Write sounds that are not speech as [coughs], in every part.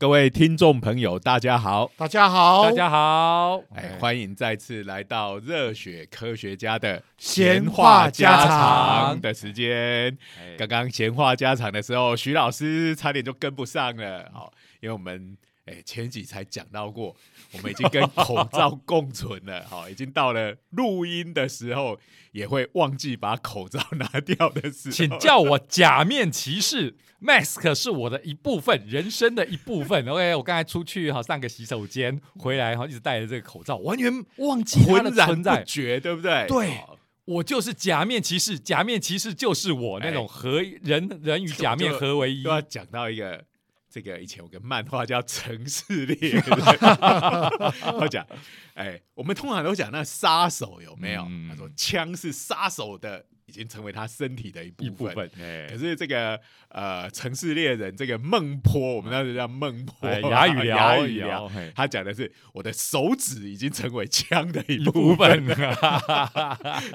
各位听众朋友，大家好！大家好，大家好，哎，欢迎再次来到热血科学家的闲话家常的时间。哎刚刚闲话家常的时候，徐老师差点就跟不上了，好，因为我们哎前几才讲到过，我们已经跟口罩共存了，好，已经到了录音的时候也会忘记把口罩拿掉的时候。[laughs] 请叫我假面骑士，mask 是我的一部分，人生的一部分。OK，我刚才出去哈上个洗手间，回来哈一直戴着这个口罩，完全忘记它的存在。觉，对不对？对好我就是假面骑士，假面骑士就是我那种合人人与假面合为一又。要讲到一个这个以前有个漫画叫《城市猎人》，[laughs] 我讲，哎，我们通常都讲那杀手有没有？嗯。他说枪是杀手的，已经成为他身体的一部分。部分，哎可是这个呃，城市猎人这个孟坡，我们那时候叫孟坡，哎哑语聊哑语聊他讲的是我的手指已经成为枪的一部分。了，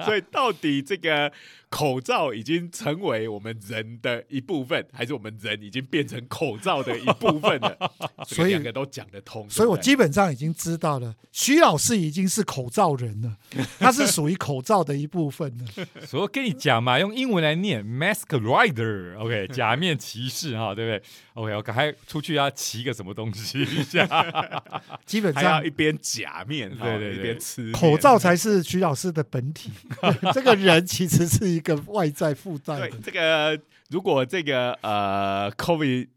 [laughs] 所以到底这个口罩已经成为我们人的一部分，还是我们人已经变成口罩的一部分了？[laughs] 这个所以两个都讲得通，所以我基本上已经知道了，徐老师已经是口罩人了，[laughs] 他是属于口罩的一部分了。所以我跟你讲嘛，用英文来念 mask rider，OK，[laughs] 假面骑士哈，对不对？OK，我赶快出去要骑个什么东西一下。基本上要一边假面，对对一边吃口罩才是徐老师的本体，这个人其实是一个外在负担。对这个，如果这个呃，COVID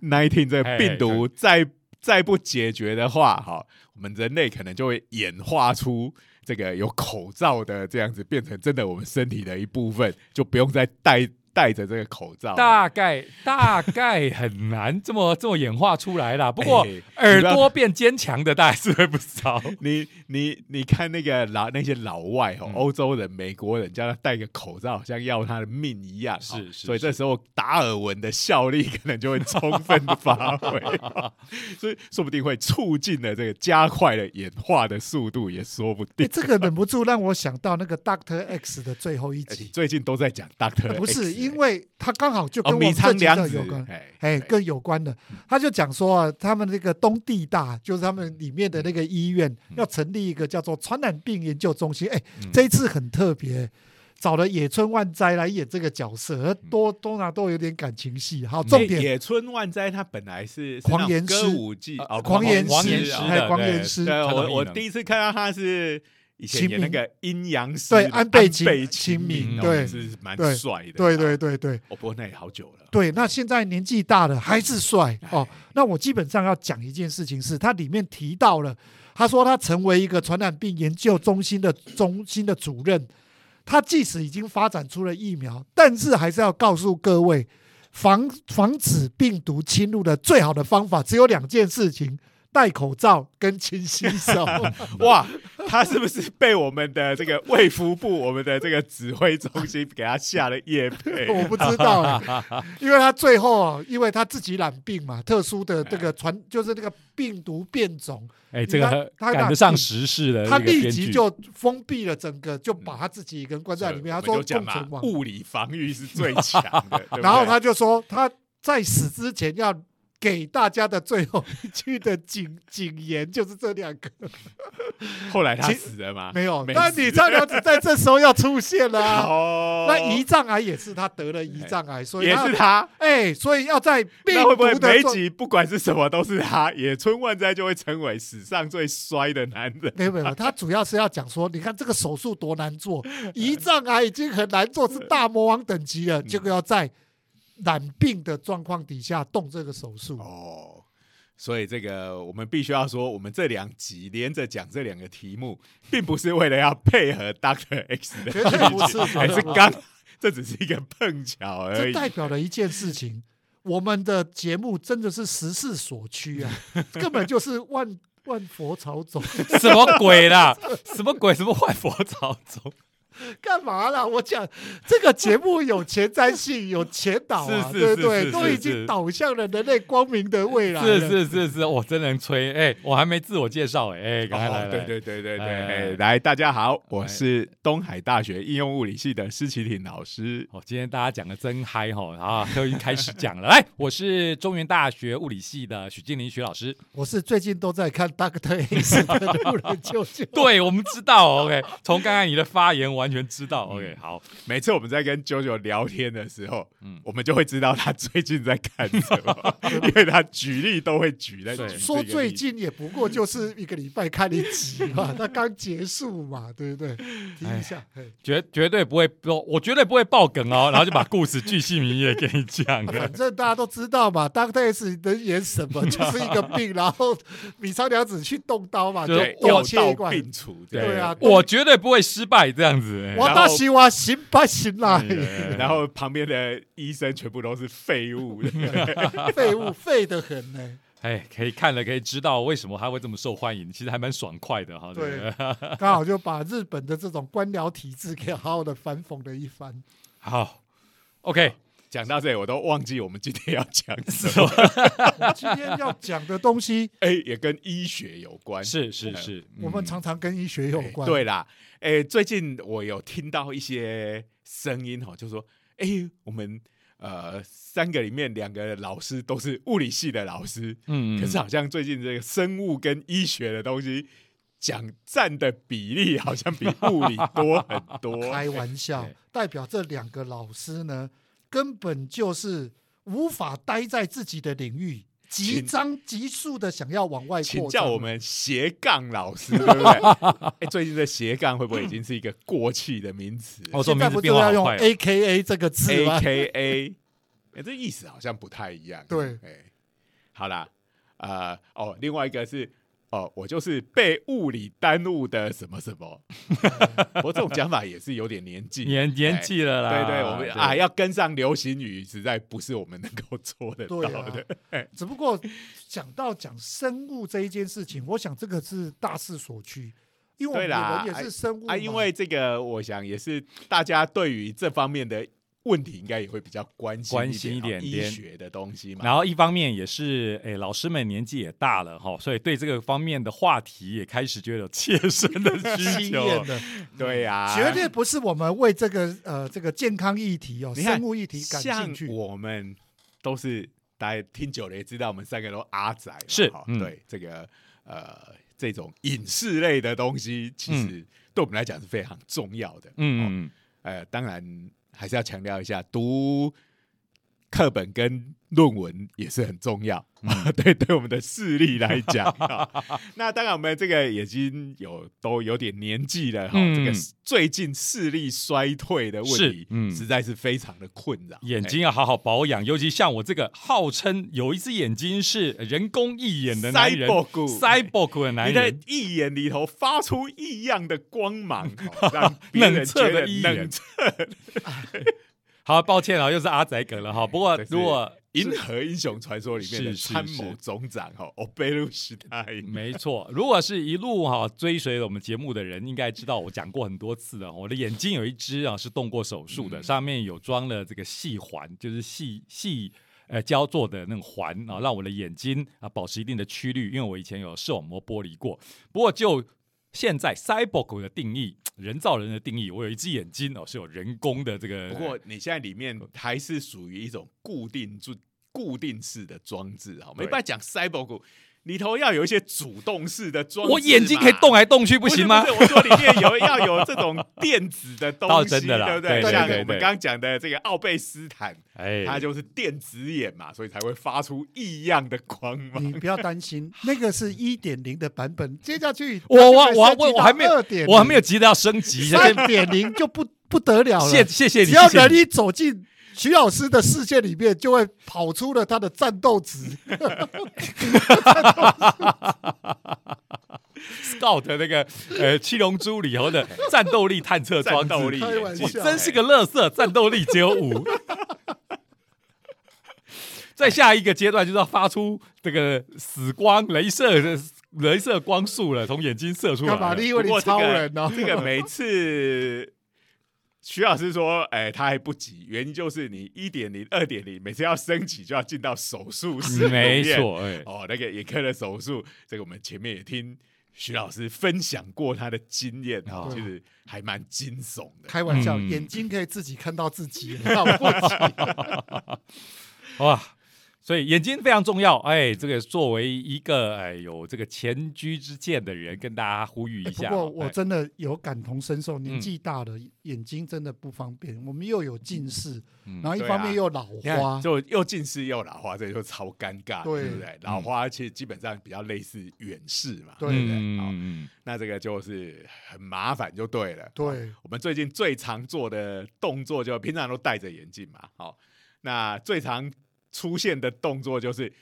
nineteen 这个哎病毒再再不解决的话，哈，我们人类可能就会演化出这个有口罩的这样子，变成真的我们身体的一部分，就不用再戴戴着这个口罩。大概大概很难这么这么演化出来啦。[laughs] 不过、哎耳朵变坚强的大概是会不少。[laughs] 你你你看那个老那些老外哦，嗯欧洲人、美国人叫他戴个口罩，好像要他的命一样。是所以这时候达尔文的效力可能就会充分的发挥，[laughs] 所以说不定会促进了这个加快了演化的速度，也说不哎定。这个忍不住让我想到那个 Doctor X 的最后一集，最近都在讲 Doctor，不 X，是因为他刚好就哦，跟我米们这集仓凉子的有关，，哎哎，跟有关的，他就讲说啊，他们那个东地大，就是他们里面的那个医院，要成立一个叫做传染病研究中心。哎，这一次很特别，找了野村万斋来演这个角色，多多少都有点感情戏。好，重点。哎野村万斋他本来是是狂言歌舞伎狂言狂言师狂言师对，我我第一次看到他是以前演那个阴阳师对安倍晴明对是蛮对帅的，对对对对。哦，不过那也好久了，对，那现在年纪大了还是帅哦。那我基本上要讲一件事情是，它里面提到了，他说他成为一个传染病研究中心的中心的主任，他即使已经发展出了疫苗，但是还是要告诉各位，防防止病毒侵入的最好的方法只有两件事情：戴口罩跟勤洗手。[laughs] 哇，他是不是被我们的这个卫福部、我们的这个指挥中心给他下了夜配？[laughs] 我不知道啊，[laughs] 因为他最后啊，因为他自己染病嘛，特殊的这个传就是那个病毒变种，哎，这个他他赶得上时事的他立即就封闭了整个，就把他自己一个人关在里面。他我说共存，亡，物理防御是最强的。对对然后他就说他在死之前要给大家的最后一句的警警言就是这两个，[laughs] 后来他死了吗？没有。没但死你张良子在这时候要出现了啊。[laughs] 哦，那胰脏癌也是他得了胰脏癌，所以也是他。哎，所以要在病那会不会每集不管是什么都是他？野村万斋就会成为史上最衰的男人。没有没有，他主要是要讲说，你看这个手术多难做，胰脏癌已经很难做，是大魔王等级了，[laughs] 结果要在染病的状况底下动这个手术。哦，所以这个我们必须要说，我们这两集连着讲这两个题目，并不是为了要配合 Doctor X 的绝对不是还是刚，这只是一个碰巧而已。这代表了一件事情，我们的节目真的是时势所趋啊，[laughs] 根本就是万万佛朝宗。什么鬼啦？什么鬼？什么万佛朝宗？[laughs] 干嘛啦？我讲这个节目有前瞻性，有前导啊，是是对不对？是是是都已经导向了人类光明的未来是。是是是，我真能吹哎、我还没自我介绍哎、哎，赶快来哦来，对对对对对，哎哎来，大家好，我是东海大学应用物理系的施启廷老师。哦，今天大家讲的真嗨哈啊，都已经开始讲了。来，[laughs] 我是中原大学物理系的许敬林许老师。我是最近都在看 Doctor X 的路人舅舅。[laughs] 对，我们知道，OK，从刚刚你的发言完全知道，OK，好，每次我们在跟九九聊天的时候，嗯。我们就会知道他最近在看什么，[laughs] 因为他举例都会举在说最近也不过就是一个礼拜看一集嘛，[laughs] 那刚结束嘛，对不对？听一下，绝绝对不会说，我绝对不会爆梗哦，然后就把故事巨细靡遗的给你讲 [laughs] 反。正大家都知道嘛，Doctor X 能演什么，就是一个病，然后米仓凉子去动刀嘛，就就是多药到切。病除，对啊我绝对不会失败这样子。哎我大西哇行吧行啦，然后旁边的医生全部都是废物，[laughs] 废物废的很呢。哎，可以看了，可以知道为什么他会这么受欢迎，其实还蛮爽快的哈。对刚好就把日本的这种官僚体制给好好的反讽了一番。[laughs] 好，OK，讲到这里，我都忘记我们今天要讲什么。[laughs] 我们今天要讲的东西，哎，也跟医学有关。是是是，我们嗯常常跟医学有关。对啦，哎，最近我有听到一些声音哈，就说，哎，我们呃三个里面两个老师都是物理系的老师，嗯可是好像最近这个生物跟医学的东西讲占的比例好像比物理多很多。[laughs] 开玩笑，[laughs] 代表这两个老师呢，根本就是无法待在自己的领域，急张急速的想要往外请扩张。叫我们斜杠老师，对不对？[laughs] 哎，最近的斜杠会不会已经是一个过气的名词哦，这现在名字不就要用变化好快哦。A K A 这个字？A K A，[laughs] 哎，这意思好像不太一样。对哎，好啦，呃，哦，另外一个是。哦，我就是被物理耽误的什么什么，[laughs] 不过这种讲法也是有点年纪，年年哎纪了啦，对对，我们啊要跟上流行语，实在不是我们能够做得到的。[laughs] 啊，只不过讲到讲生物这一件事情，我想这个是大势所趋，因为我们也是生物嘛啊，因为这个，我想也是大家对于这方面的问题，应该也会比较关心关心一一点医学的东西嘛。然后一方面也是，哎，老师们年纪也大了哈，所以对这个方面的话题也开始觉得有切身的需吸求。[laughs] 对呀、绝对不是我们为这个呃这个健康议题哦，生物议题感兴像趣。我们都是大家听久了也知道，我们三个都阿仔是对这个呃这种影视类的东西，其实对我们来讲是非常重要的。哦嗯，嗯呃，当然还是要强调一下，读课本跟论文也是很重要。[laughs] 对，对我们的视力来讲，啊 [laughs] 那当然我们这个已经有都有点年纪了哈。嗯。这个最近视力衰退的问是题，嗯。实在是非常的困扰。眼哎睛要好好保养，尤其像我这个号称有一只眼睛是人工义眼的男人 Cyborg 的男你的人，一眼里头发出异样的光芒，[laughs] 哦让别人觉得的一眼。冷彻好，抱歉啊，又是阿仔梗了哈。不过如果银河英雄传说里面的参谋总长哈，欧贝鲁时代，没错，[laughs] 如果是一路哈追随我们节目的人，应该知道我讲过很多次了。我的眼睛有一只啊是动过手术的，嗯上面有装了这个细环，就是细细呃胶做的那种环啊，让我的眼睛啊保持一定的曲率。因为我以前有视网膜剥离过，不过就现在 cyborg 的定义，[tsk] 人造人的定义，我有一只眼睛哦是有人工的这个。不过你现在里面还是属于一种固定住固定式的装置哈，没对办法讲 cyborg 里头要有一些主动式的装置，我眼睛可以动来动去，不行吗？不是我说里面有要有这种电子的东西，倒真的啦对不对对像对对我们刚刚讲的这个奥贝斯坦，哎，它就是电子眼嘛，所以才会发出异样的光芒。你不要担心，[laughs] 那个是一点零的版本，接下去我我我我我还没有二点，我还没有急着要升级，三点零就不不得了了。谢谢谢你，只要谢谢你能力走进徐老师的视线里面，就会跑出了他的战斗值。Scout 那个呃七龙珠里头的战斗力探测装置，力我真是个乐色，战斗力只有五。在下一个阶段就是要发出这个死光、镭射的镭射光束了，从眼睛射出来了。干嘛？你以为你超人哦？这个每次徐老师说，哎，他还不急，原因就是你一点零、二点零，每次要升级就要进到手术室，没。错，哎，哦，那个眼科的手术，这个我们前面也听徐老师分享过他的经验其实还蛮惊悚的。开玩笑，嗯眼睛可以自己看到自己，好不起。[laughs] 哇！所以眼睛非常重要，哎，这个作为一个哎有这个前居之鉴的人，跟大家呼吁一哎不下。过我哎真的有感同身受，年嗯纪大了，眼睛真的不方便。我们又有近视，嗯然后一方面又老花，就又近视又老花，这就超尴尬，对对不对？老花其实基本上比较类似远视嘛，对对不对？好，嗯那这个就是很麻烦，就对了。对我们最近最常做的动作，就平常都戴着眼镜嘛，好，那最常出现的动作就是。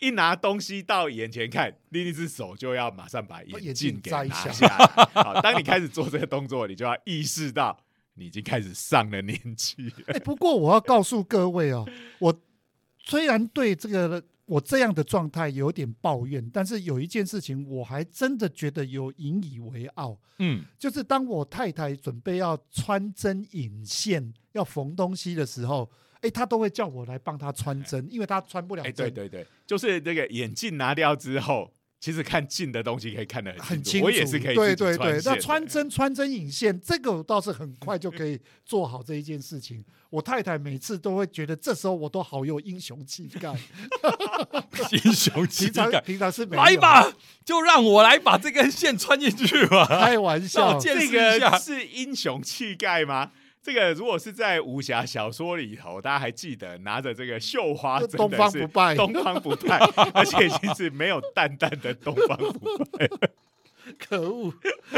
一拿东西到眼前看，另一只手就要马上把眼眼镜镜给拿摘下。[laughs] 好，当你开始做这个动作，你就要意识到你已经开始上了年纪了。[laughs] 哎，不过我要告诉各位哦，我虽然对这个我这样的状态有点抱怨，但是有一件事情我还真的觉得有引以为傲，嗯就是当我太太准备要穿针引线、要缝东西的时候，哎，他都会叫我来帮他穿针，因为他穿不了哎、针。对对对，就是这个眼镜拿掉之后，其实看近的东西可以看得很很清楚，我也是可以对对对，那穿针穿针引线，这个我倒是很快就可以做好这一件事情。我太太每次都会觉得，这时候我都好有英雄气概。[laughs] 英雄气平常概，平常是来，吧，就让我来把这根线穿进去吧。开玩笑这个是英雄气概吗？这个如果是在武侠小说里头，大家还记得拿着这个绣花针的东方不败东方不败，[laughs] 而且已经是没有淡淡的东方不败。可恶，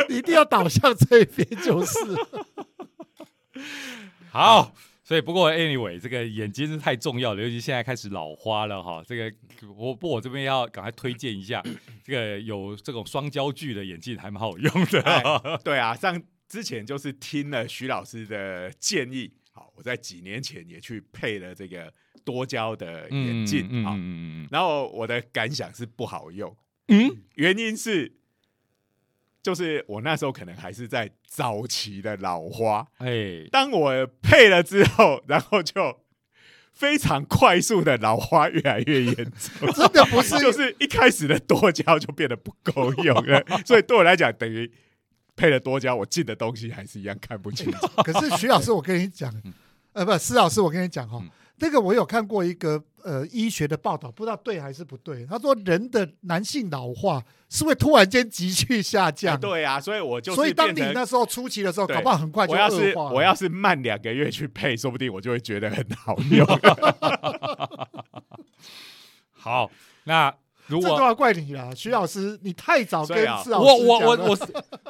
你一定要倒向这边就是。[laughs] 好，所以不过 anyway，这个眼睛是太重要了，尤其现在开始老花了哈。这个我不，我这边要赶快推荐一下，这个有这种双焦距的眼镜还蛮好用的。哎对啊，像之前就是听了徐老师的建议，好，我在几年前也去配了这个多焦的眼镜啊、嗯嗯嗯然后我的感想是不好用，嗯？原因是。就是我那时候可能还是在早期的老花，哎，当我配了之后，然后就非常快速的老花越来越严重，[laughs] 真的不是。就是一开始的多焦就变得不够用了，[laughs] 所以对我来讲，等于配了多家，我进的东西还是一样看不清楚。[laughs] 可是徐老师，我跟你讲，呃，不，施老师，我跟你讲哈、嗯那个我有看过一个呃医学的报道，不知道对还是不对。他说人的男性老化是会突然间急剧下降，对啊，所以我就所以当你那时候初期的时候，搞不好很快就我要是恶化了。我要是慢两个月去配，说不定我就会觉得很好用。[laughs] 好，那如果这都要怪你啦，徐老师，你太早跟老师我我我我是，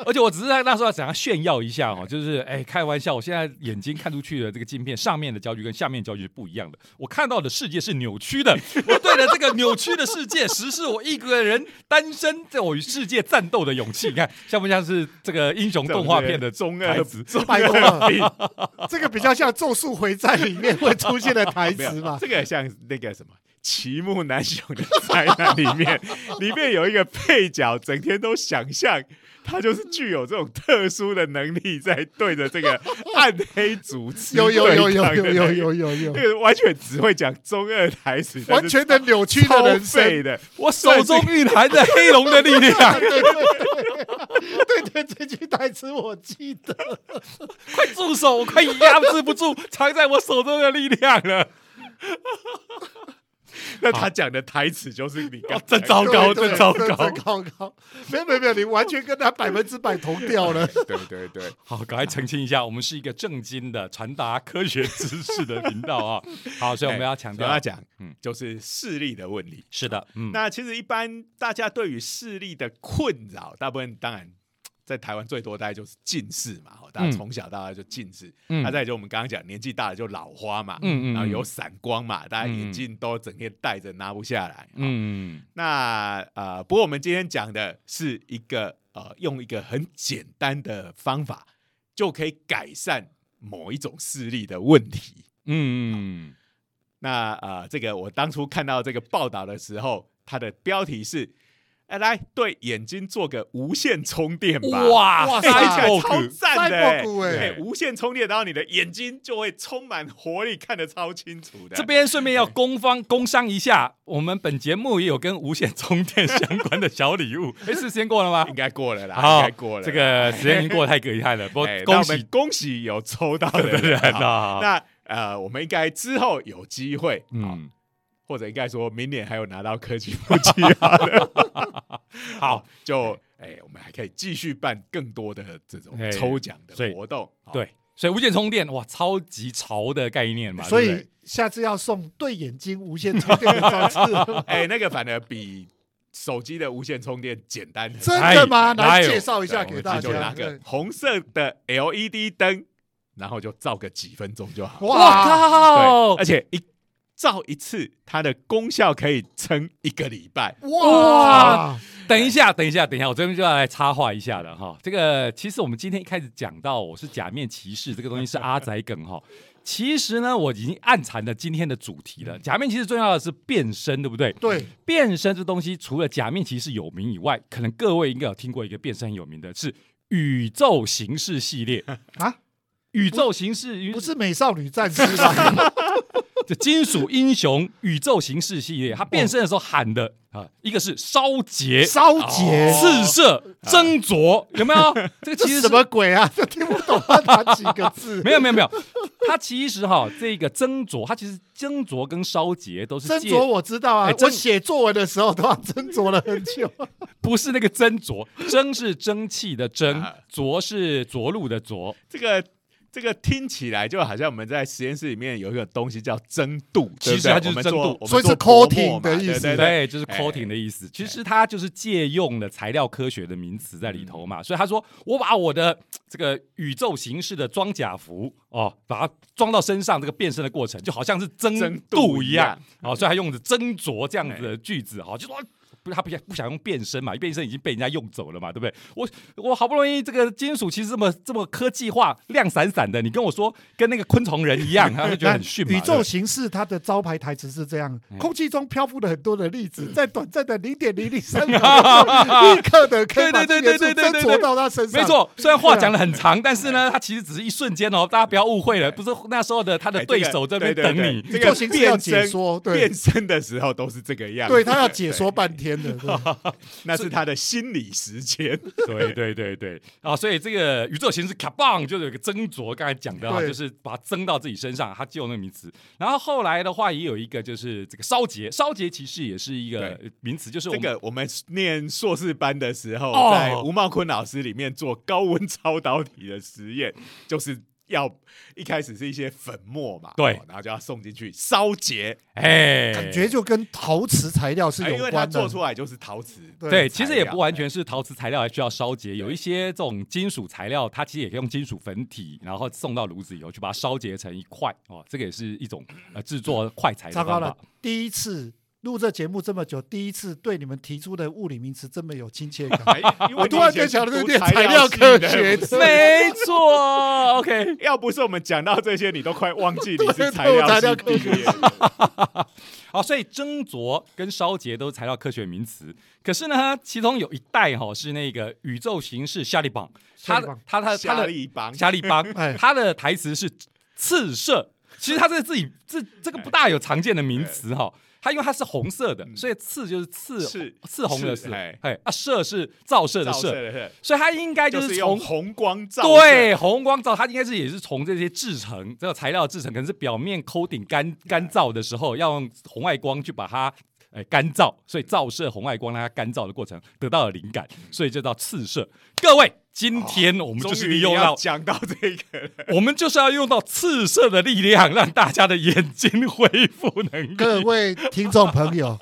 而且我只是在那时候想要炫耀一下哦，就是哎，开玩笑，我现在眼睛看出去的这个镜片上面的焦距跟下面的焦距是不一样的，我看到的世界是扭曲的，我对着这个扭曲的世界实施我一个人单身在我与世界战斗的勇气，你看像不像是这个英雄动画片的中二台词？中拜 [laughs] 这个比较像《咒术回战》里面会出现的台词吧？这个像那个什么。齐木楠雄的灾难里面，[laughs] 里面有一个配角，整天都想象他就是具有这种特殊的能力，在对着这个暗黑组织有有有有有有那个有有有那，个完全只会讲中二台词，完全的扭曲的人生。废的。我手中蕴含着黑龙的力量，对对对对对，这句台词我记得。快住手！我快压制不住藏在我手中的力量了。[laughs] 那他讲的台词就是你刚哦真糟糕对对真糟糕真糟糕！没有没有没有，你完全跟他百分之百同调了。[laughs] 对对对，好，赶快澄清一下，我们是一个正经的传达科学知识的频道啊。[laughs] 好，所以我们要强调跟他，讲，嗯就是视力的问题。是的，嗯，那其实一般大家对于视力的困扰，大部分当然在台湾最多大概就是近视嘛，哦大家嗯从小到大就近视。嗯那再就我们刚刚讲，年纪大了就老花嘛，嗯嗯然后有嗯散光嘛，大家嗯眼镜都整天戴着拿不下来。嗯，嗯那呃，不过我们今天讲的是一个呃，用一个很简单的方法就可以改善某一种视力的问题。嗯那呃，这个我当初看到这个报道的时候，它的标题是哎，来对眼睛做个无线充电吧。哇塞超赞的哎！Cyborg 哎哎，无线充电，然后你的眼睛就会充满活力，看得超清楚的。这边顺便要工方工商一下，我们本节目也有跟无线充电相关的小礼物。[laughs] 哎，是时间过了吗应？该过了啦，好应该过了。这个时间已经过得太厉害了，[laughs] 不过恭喜恭喜有抽到的的 [laughs] 人啊！那呃，我们应该之后有机会，嗯，嗯，或者应该说明年还有拿到科技部计划的，[laughs] 好，就哎，我们还可以继续办更多的这种哎抽奖的活动。好，对，所以无线充电哇，超级潮的概念嘛，所以下次要送对眼睛无线充电的装置，[laughs] 哎，那个反而比手机的无线充电简单。真的吗？来介绍一下对给大家我们就拿。个红色的 LED 灯，然后就照个几分钟就好。哇靠而！且一照一次，它的功效可以撑一个礼拜。哇，等一下，等一下，等一下，我这边就要来插话一下了哈。这个其实我们今天一开始讲到我是假面骑士，这个东西是阿仔梗哈。其实呢，我已经暗藏了今天的主题了。假面骑士重要的是变身，对不对？对，变身这东西，除了假面骑士有名以外，可能各位应该有听过一个变身很有名的是宇宙形式系列啊。宇宙形式不是美少女战士吧？[laughs] 这金属英雄宇宙形式系列，他变身的时候喊的啊，一个是烧结、烧结，刺射、斟酌，有没有？[laughs] 这个其实什么鬼啊？这听不懂他哪几个字？[laughs] 没有没有没有，它其实哈，这个斟酌，它其实斟酌跟烧结都是借斟酌我知道啊我写作文的时候都要斟酌了很久。不是那个斟酌，蒸是蒸汽的蒸啊，浊是着陆的浊，这个这个听起来就好像我们在实验室里面有一个东西叫蒸度，其实它就是蒸镀我们做我们所以是 coating 的意思。对。就是哎 coating 的意思。其实它就是借用了材料科学的名词在里头嘛，所以他说我把我的这个宇宙形式的装甲服哦，把它装到身上，这个变身的过程就好像是蒸蒸镀镀一样。哦，所以他用的斟酌这样子的句子哈，就说。不，他不想不想用变身嘛，变身已经被人家用走了嘛，对不对？我我好不容易这个金属其实这么这么科技化、亮闪闪的，你跟我说跟那个昆虫人一样，他就觉得很逊嘛。宇宙形式它的招牌台词是这样哎：空气中漂浮了很多的粒子，在短暂的零点零零三秒，[laughs] 立刻的可以把对这对对对对对元素斟酌到他身上。没，错，虽然话讲的很长，但是呢，它其实只是一瞬间哦，大家不要误会了，不是那时候的他的哎对手这边等你。对对这个宇宙形式要变身解说，对变身的时候都是这个样子，对，他要解说半天的。[laughs] 对 [laughs] 那是他的心理时间。[laughs] 对对对对啊，所以这个宇宙形式卡棒就是有一个斟酌，刚才讲的啊，就是把它蒸到自己身上，他就那个名词。然后后来的话，也有一个就是这个烧结，烧结其实也是一个名词，就是我这个我们念硕士班的时候，哦在吴茂坤老师里面做高温超导体的实验，就是要一开始是一些粉末嘛，对。哦然后就要送进去烧结，哎，感觉就跟陶瓷材料是哎因为它有关的。做出来就是陶瓷，对，其实也不完全是陶瓷材料，还需要烧结。有一些这种金属材料，它其实也可以用金属粉体，然后送到炉子以后去把它烧结成一块。哦，这个也是一种呃制作快材的糟糕了。，第一次录这节目这么久，第一次对你们提出的物理名词这么有亲切感。我突然间想到这念材料科的学没错，OK。[laughs] 要不是我们讲到这些，你都快忘记你是材料系材料科毕业的。[laughs] 好，所以斟酌跟烧结都是材料科学名词。可是呢，其中有一代哈、是那个宇宙形式夏利邦，他他他他夏的利邦，夏利邦 [laughs] 哎，他的台词是刺射。其实他这个自己这这个不大有常见的名词哈、它因为它是红色的，嗯。所以刺就是刺刺刺红的刺，刺哎。哎啊射是照射的射，所以它应该就是从红光照，对，红光照，它应该是也是从这些制成这个材料制成，可能是表面 coating 干干燥的时候，要用红外光去把它。哎，干燥，所以照射红外光让它干燥的过程得到了灵感，所以就叫刺射。各位，今天我们就是要利用到，讲到这个，我们就是要用到刺射的力量，让大家的眼睛恢复能力。各位听众朋友，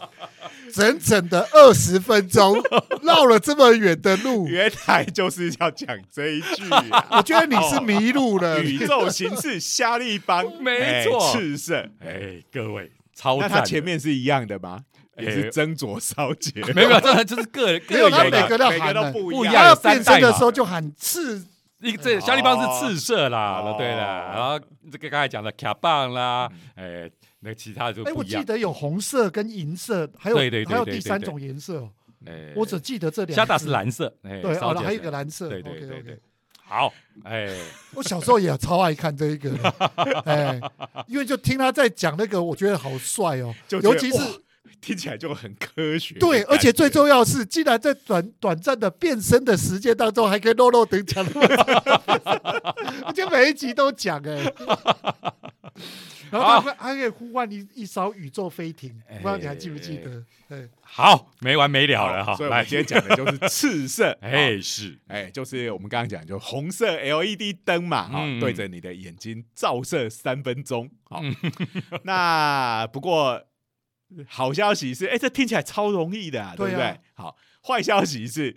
整整的二十分钟绕了这么远的路，[laughs] 原来就是要讲这一句啊。[laughs] 我觉得你是迷路了。宇宙形式虾利邦，[laughs] 没哎错赤色。哎，各位，超那赞！它前面是一样的吗？也是哎斟酌烧结，[laughs] 没有这就是个人 [laughs] 没有他各有每个都每个都喊了不一样。变身的时候就喊赤，一个这小地方是赤色啦，哦对了，然后这个刚才讲的卡棒啦，哎，那其他就哎，不一样。我记得有红色跟银色，还有还有第三种颜色我只记得这两虾大是蓝色，哎，对，哦，烧结还有一水个蓝色，对对对对。好，哎，[laughs] 我小时候也超爱看这一个的，哎，因为就听他在讲那个，我觉得好帅哦，尤其是哇 [laughs] 听起来就很科学。对，而且最重要的是，竟然在短短暂的变身的时间当中，还可以漏漏等讲那么长，[laughs] 而且每一集都讲哎。然后他还可以呼唤一一艘宇宙飞艇，不知道你还记不记得？哎，好，没完没了了哈，来所以我们，今天讲的就是赤色，[laughs] 哎哎，是，哎，就是我们刚刚讲，就红色 LED 灯嘛，哈、嗯对着你的眼睛照射三分钟，好、那不过好消息是，哎，这听起来超容易的、啊，对不对？好，坏消息是，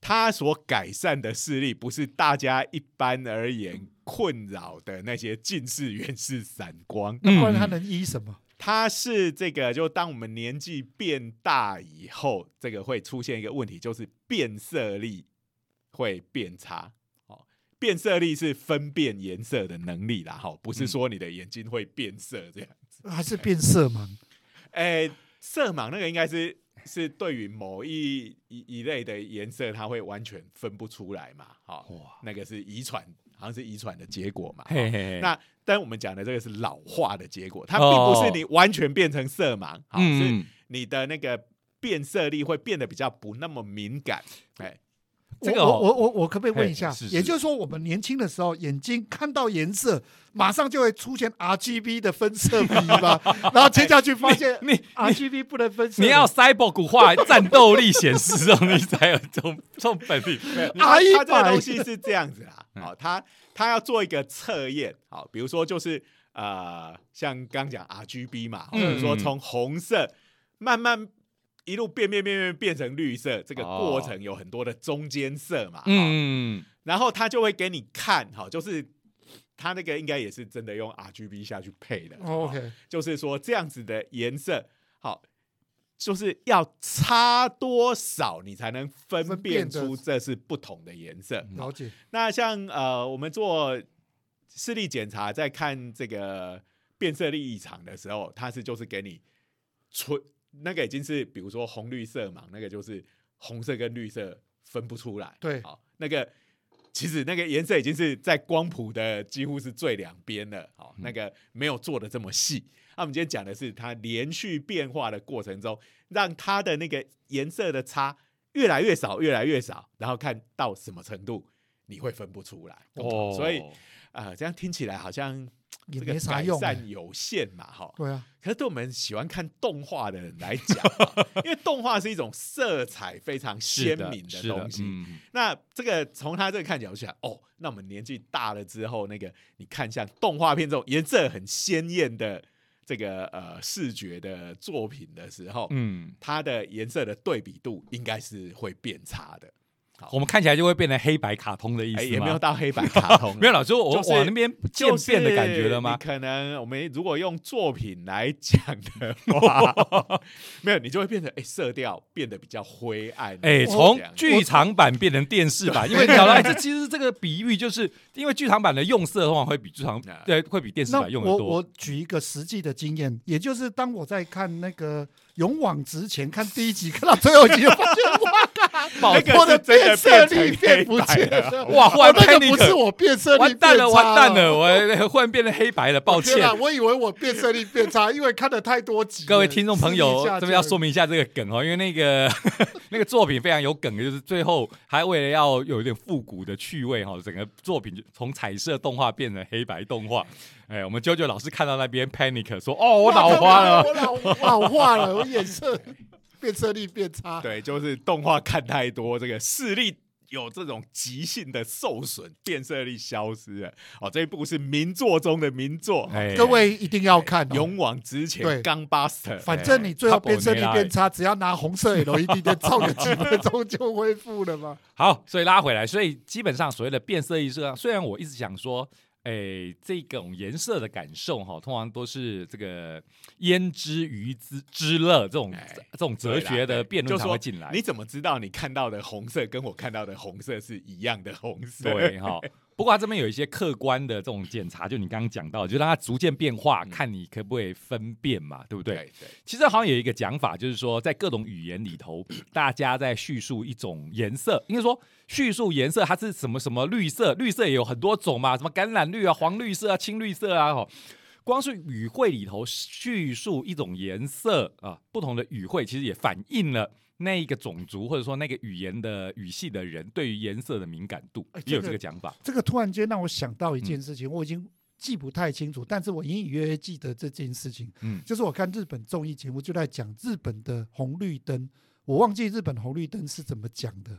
它所改善的视力不是大家一般而言困扰的那些近视、[laughs] 远视、散光，那不然他能医什么？它是这个，就当我们年纪变大以后，这个会出现一个问题，就是变色力会变差。哦，变色力是分辨颜色的能力啦，哈，不是说你的眼睛会变色这样子。还是变色盲？哎、色盲那个应该是是对于某一一一类的颜色，它会完全分不出来嘛。好、哇那个是遗传，好像是遗传的结果嘛。嘿嘿嘿，那但我们讲的这个是老化的结果，它并不是你完全变成色盲，好、是嗯，你的那个变色力会变得比较不那么敏感。哎，这个哦我我我我可不可以问一下是？是也就是说，我们年轻的时候，眼睛看到颜色，马上就会出现 RGB 的分色比吧？[laughs] 然后接下去发现你 RGB 不能分色，你要 cyborg 化战斗力显示哦，你才有这种这种本领。它 R100 它这个东西是这样子啦，好，它它要做一个测验，好，比如说就是呃，像刚讲 RGB 嘛，或嗯者说从红色慢慢一路变变变变变成绿色，这个过程有很多的中间色嘛，嗯，嗯，然后他就会给你看，哈，就是他那个应该也是真的用 RGB 下去配的哦 OK，就是说这样子的颜色，好，就是要差多少你才能分分辨出这是不同的颜色。了解。那像呃，我们做视力检查，在看这个变色力异常的时候，它是就是给你纯那个已经是比如说红绿色盲，那个就是红色跟绿色分不出来。对好，那个其实那个颜色已经是在光谱的几乎是最两边了。好，那个没有做的这么细。那我们今天讲的是它连续变化的过程中，让它的那个颜色的差越来越少，越来越少，然后看到什么程度你会分不出来。哦，所以啊、这样听起来好像也这个改没啥用、欸。善有限嘛，哈。对啊，可是对我们喜欢看动画的人来讲啊，因为动画是一种色彩非常鲜明的东西。嗯那这个从他这个看起来，我想，哦，那我们年纪大了之后，那个你看像动画片这种颜色很鲜艳的这个呃视觉的作品的时候，嗯，它的颜色的对比度应该是会变差的。我们看起来就会变成黑白卡通的意哎，思也没有？到黑白卡通，[laughs] 没有了，就我就是往那边渐就是变的感觉了吗你？可能我们如果用作品来讲的话，[laughs] 没有，你就会变成哎、色调变得比较灰暗。哎，这从剧场版变成电视版，因为你讲到，哎，这其实这个比喻就是因为剧场版的用色通常会比剧场 [laughs] 啊对会比电视版用的多我我。举一个实际的经验，也就是当我在看那个《勇往直前》看第一集，看到最后一集，就发现哇靠，[laughs] 那个我的变色力变不见了了。哇，忽然哦那个不是我变色力完蛋了，完蛋了，我 [laughs] 忽然变成黑白了，抱歉我以为我变色力变差，因为看了太多集。[laughs] 各位听众朋友这边要说明一下这个梗哦，因为那个那个作品非常有梗的，就是最后还为了要有一点复古的趣味哈，整个作品就从彩色动画变成黑白动画。哎，我们啾啾老师看到那边 panic 说：“哦，我老花了。我老老化了，我眼色变色力变差。[laughs] 对，就是动画看太多，这个视力有这种急性的受损，变色力消失了。哦，这一部是名作中的名作，哎各位一定要看、哦，勇往直前对钢 buster，反正你最后哎变色力变差，只要拿红色 LED 灯照个几分钟就恢复了嘛。[laughs] 好，所以拉回来，所以基本上所谓的变色力是，虽然我一直想说，哎，这种颜色的感受哈，通常都是这个胭脂鱼之之乐这种哎这种哲学的辩论才会进来。你怎么知道你看到的红色跟我看到的红色是一样的红色？对哈，不过它这边有一些客观的这种检查，就你刚刚讲到，就让它逐渐变化，嗯看你可不可以分辨嘛，对不对？对对，其实好像有一个讲法，就是说在各种语言里头，[clears throat] 大家在叙述一种颜色，应该说叙述颜色，它是什么什么绿色，绿色也有很多种嘛，什么橄榄绿啊、黄绿色啊、青绿色啊，哦。光是语汇里头叙述一种颜色啊，不同的语汇其实也反映了那一个种族或者说那个语言的语系的人对于颜色的敏感度哎，也有这个这个讲法。这个突然间让我想到一嗯件事情，我已经记不太清楚，但是我隐隐约约记得这件事情，嗯，就是我看日本综艺节目就在讲日本的红绿灯，我忘记日本红绿灯是怎么讲的。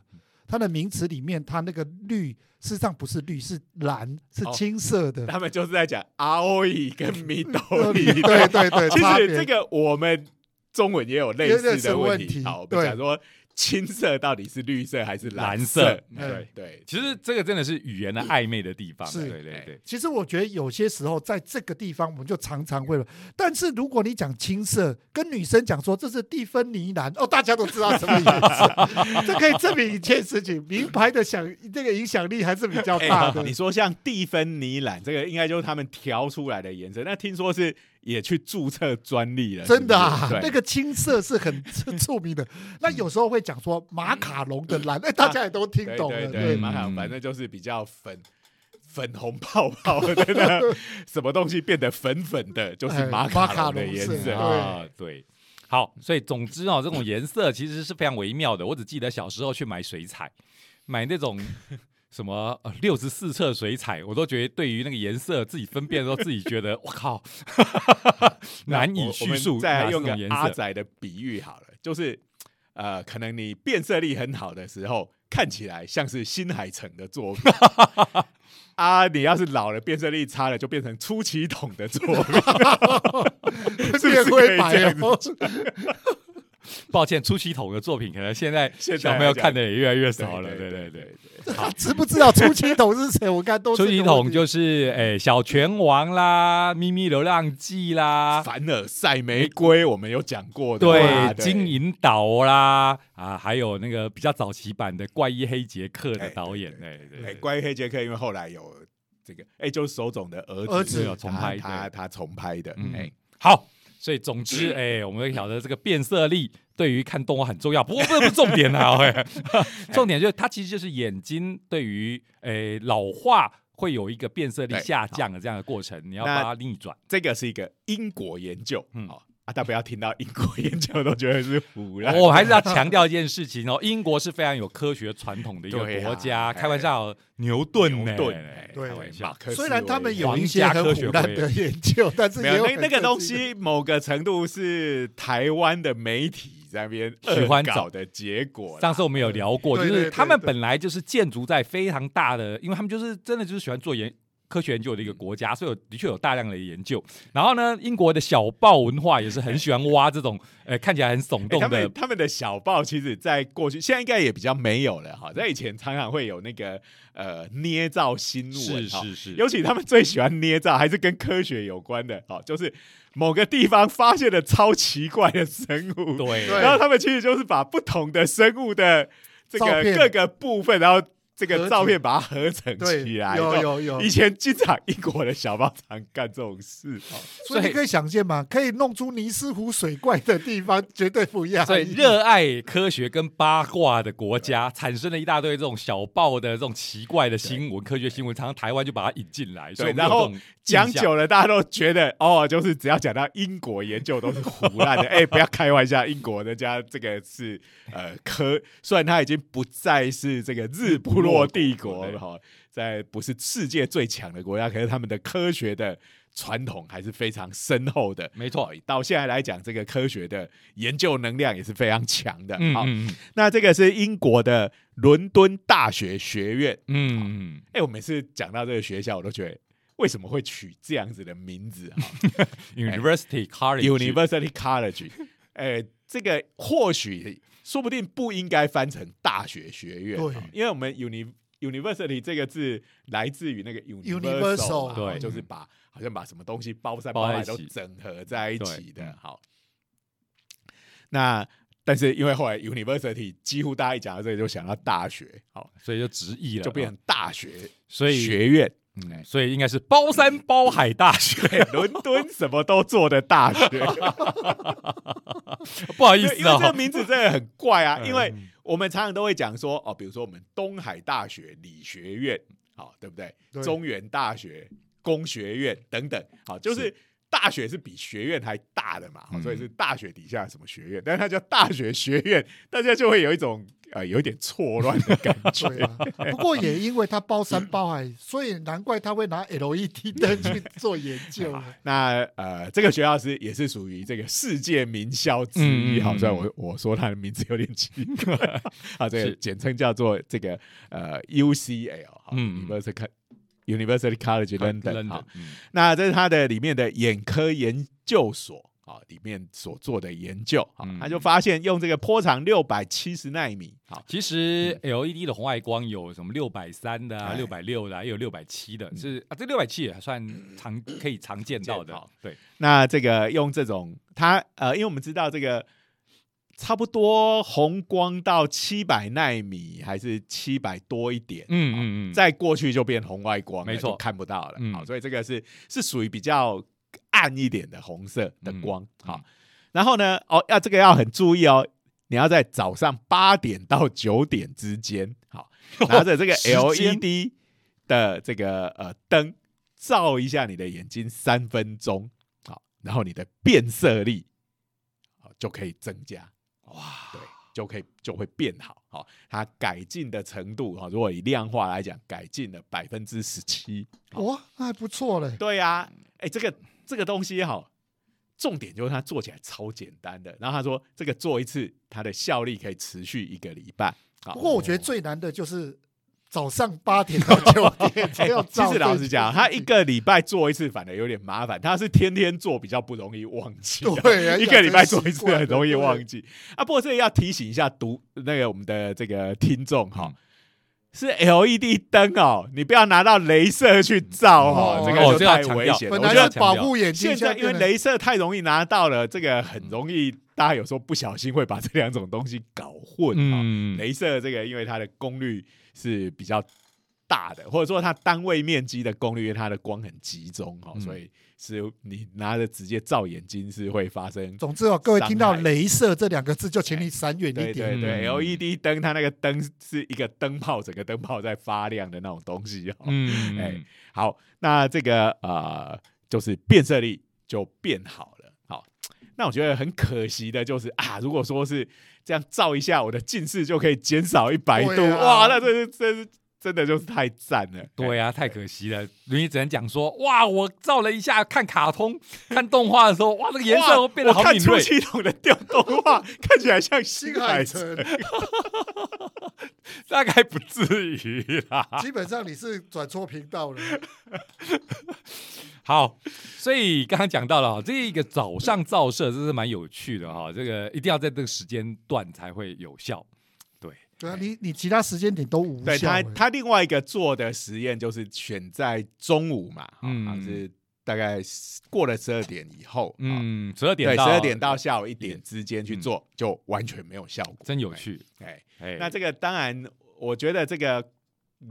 它的名词里面，它那个绿事实上不是绿，是蓝，是哦青色的。他们就是在讲 ROE 跟 [laughs] Midori，对对对，[laughs] 其实这个我们中文也有类似似的问题题。好，我们对讲说青色到底是绿色还是蓝色对对，其实这个真的是语言的暧昧的地方。是对对对。其实我觉得有些时候在这个地方，我们就常常会，但是如果你讲青色，跟女生讲说这是蒂芬尼蓝，哦，大家都知道什么颜色，[laughs] 这可以证明一件事情，名牌的响这个影响力还是比较哎大的。你说像蒂芬尼蓝，这个应该就是他们调出来的颜色。那听说是也去注册专利了，真的啊是是，那个青色是很著名的。[laughs] 那有时候会讲说马卡龙的蓝，[laughs] 哎，大家也都听懂了。对对，嗯马卡龙反正就是比较粉。粉红泡泡的 [laughs] 那个什么东西变得粉粉的，就是哎马马卡卡龙的颜色。啊，对。好，所以总之哦，这种颜色其实是非常微妙的。我只记得小时候去买水彩，买那种什么呃六十四色水彩，我都觉得对于那个颜色自己分辨的时候，自己觉得 [laughs] 我靠，[laughs] 难以叙述再用个阿。仔的比喻好了，就是呃，可能你变色力很好的时候，看起来像是新海诚的作品 [laughs] 啊，你要是老了，变色力差了，就变成出奇筒的作品。是不变是可以灰白这样哦，抱歉，出奇筒的作品可能现在小朋友看的也越来越少了。对对对 [laughs] 知不知道出气筒是谁？我看都出奇个问题。筒就是诶、小拳王啦，咪咪流浪记啦，凡尔赛玫瑰我们有讲过的对，，金银岛啦，啊，还有那个比较早期版的怪医黑杰克的导演，哎，对哎，对。关于黑杰克，因为后来有这个，哎，就是手冢的儿子，儿子有重拍他他他重拍的，嗯。哎，好，所以总之，哎，我们会晓得这个变色力对于看动画很重要，不过这不是重点啊，[laughs] 哎重点就是它其实就是眼睛对于诶老化会有一个变色力下降的这样的过程，你要把它逆转。这个是一个英国研究，嗯好啊，大家不要听到英国研究都觉得是胡乱，我还是要强调一件事情哦，[laughs] 英国是非常有科学传统的一个国家。哎开玩笑，牛顿呢？牛顿哎对开玩笑马。克虽然他们有皇一些科学会胡乱的研究，但是没也有那那个东西，某个程度是台湾的媒体在那边喜欢找的结果。上次我们有聊过，就对对对是他们本来就是建筑在非常大的，因为他们就是真的就是喜欢做研科学研究的一个国家，所以有的确有大量的研究。然后呢，英国的小报文化也是很喜欢挖这种，[laughs] 呃，看起来很耸欸动的他们他们的小报，其实在过去，现在应该也比较没有了哈。在以前常常会有那个呃捏造新闻，是是是，尤其他们最喜欢捏造，还是跟科学有关的，好，就是某个地方发现了超奇怪的生物，对对然后他们其实就是把不同的生物的这个各个部分，然后这个照片把它合成起来。有有有以，前经常英国的小报常干这种事，哦所以 [laughs] 你可以想见嘛，可以弄出尼斯湖水怪的地方绝对不一样。所以热爱科学跟八卦的国家，产生了一大堆这种小报的这种奇怪的新闻、科学新闻，常常台湾就把它引进来。所以然后讲久了，大家都觉得哦，就是只要讲到英国研究都是胡乱的。[laughs] 哎、不要开玩笑，英国人家这个是呃科，虽然它已经不再是这个日不落帝国哈，在不是世界最强的国家，可是他们的科学的传统还是非常深厚的。没错哦，到现在来讲，这个科学的研究能量也是非常强的。好，那这个是英国的伦敦大学学院。嗯嗯，哎、我每次讲到这个学校，我都觉得为什么会取这样子的名字啊嗯，[laughs] University College？University College，哎、这个或许说不定不应该翻成大学学院，因为我们 uni University 这个字来自于那个 Universal，universal，对。就是把好像把什么东西包山包包海都整合在一起。的好，那但是因为后来 university 几乎大家一讲到这里就想到大学，好，所以就直译了，就变成大学，所以学院。嗯，所以应该是包山包海大学，[laughs] 伦敦什么都做的大学。[laughs] 不好意思啊，因为这个名字真的很怪啊，嗯。因为我们常常都会讲说，哦，比如说我们东海大学理学院，好，对不对？对。中原大学工学院等等，好，就是大学是比学院还大的嘛，所以是大学底下什么学院，但是它叫大学学院，[laughs] 大家就会有一种呃有一点错乱的感觉。[laughs] 啊，不过也因为它包山包海，所以难怪他会拿 LED [laughs] 灯去做研究了。那呃，这个学校是也是属于这个世界名校之一，嗯嗯好，虽然嗯我我说它的名字有点奇怪，啊，这个是简称叫做这个呃 UCL，好嗯嗯，University University College London，好，嗯。那这是它的里面的眼科研究所啊，里面所做的研究啊嗯，他就发现用这个波长六百七十纳米，好，其实 LED 的红外光有什么六百三的啊、哎。六百六的啊，也有六百七的，是啊，这六百七也还算常可以常见到的。对，那这个用这种它呃，因为我们知道这个差不多红光到七百纳米还是七百多一点，嗯嗯嗯，再过去就变红外光，没错看不到了。嗯好，所以这个是是属于比较暗一点的红色的嗯光。好嗯，然后呢，哦，要这个要很注意哦，你要在早上八点到九点之间，好，[laughs] 拿着这个 LED 的这个呃灯照一下你的眼睛三分钟，好，然后你的变色力好就可以增加。哇，对，就可以就会变好。好、它改进的程度哈、如果以量化来讲，改进了百分之十七。哇，那还不错嘞。对呀、哎，这个这个东西哈、重点就是它做起来超简单的。然后他说，这个做一次，它的效力可以持续一个礼拜。好不过我觉得最难的就是早上八点到九点 [laughs] 其照。实老实讲，他一个礼拜做一次，反而有点麻烦。他是天天做，比较不容易忘记、啊。对 [laughs] 一个礼拜做一次很容易忘记啊。不过这里要提醒一下读那个我们的这个听众哈。嗯是 LED 灯哦，你不要拿到镭射去照哦，哦这个太危险了。本我觉得来是保护眼睛，现在因为镭射太容易拿到了，这个很容易，大家有时候不小心会把这两种东西搞混啊。嗯，镭射这个，因为它的功率是比较大的，或者说它单位面积的功率，因为它的光很集中哈、嗯所以是你拿着直接照眼睛是会发生。总之哦，各位听到伤害镭射这两个字，就请你闪远对一点。对对、嗯 l e d 灯它那个灯是一个灯泡，整个灯泡在发亮的那种东西哈、嗯，[laughs] 哎好，那这个呃，就是变色力就变好了。好，那我觉得很可惜的就是啊，如果说是这样照一下，我的近视就可以减少一百度，啊。哇，那这是这是真的就是太赞了。对呀、太可惜了。你只能讲说，哇，我照了一下看卡通、[laughs] 看动画的时候，哇，那个颜色都变得好我看出敏锐。系统的调动画，看起来像新新海海诚。诚，[laughs] 大概不至于啦。基本上你是转错频道了。[laughs] 好，所以刚刚讲到了哈，这个早上照射这是蛮有趣的哈，这个一定要在这个时间段才会有效。对，啊，你你其他时间点都无对他，效欸。他另外一个做的实验就是选在中午嘛，嗯，嗯是大概过了十二点以后，嗯，嗯，十二点对，到十二点到下午一点之间去做，就完全没有效果，真有趣。哎。哎，那这个当然，我觉得这个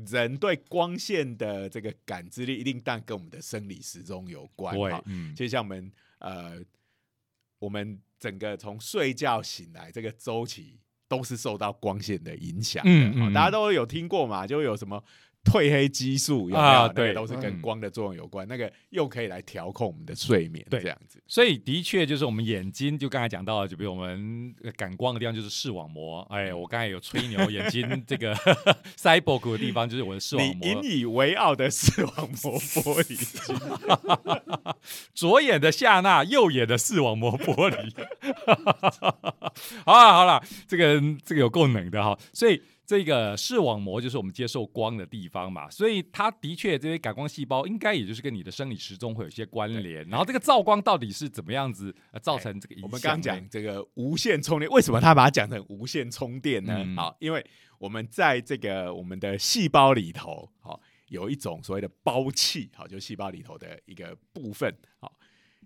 人对光线的这个感知力，一定但跟我们的生理时钟有关。哈，对嗯，就像我们呃，我们整个从睡觉醒来这个周期，都是受到光线的影响的。嗯嗯哈大家都有听过嘛，就有什么。褪黑激素有没有？啊那个对都是跟嗯光的作用有关。那个又可以来调控我们的睡眠，对这样子。所以的确就是我们眼睛，就刚才讲到的，就比如我们呃感光的地方就是视网膜。哎，我刚才有吹牛，眼睛这个 [laughs] cyborg 的地方就是我的视网膜引，[laughs] [laughs] 以为傲的视网膜玻璃晶，左眼的下纳，右眼的视网膜玻璃。好了好了，这个这个有够冷的哈，所以。这个视网膜就是我们接受光的地方嘛，所以它的确这些感光细胞应该也就是跟你的生理时钟会有一些关联。然后这个照光到底是怎么样子、呃、造成这个影响？我们刚刚讲这个无线充电，为什么他把它讲成无线充电呢？嗯好，因为我们在这个我们的细胞里头，好有一种所谓的胞器，好，就细胞里头的一个部分，好，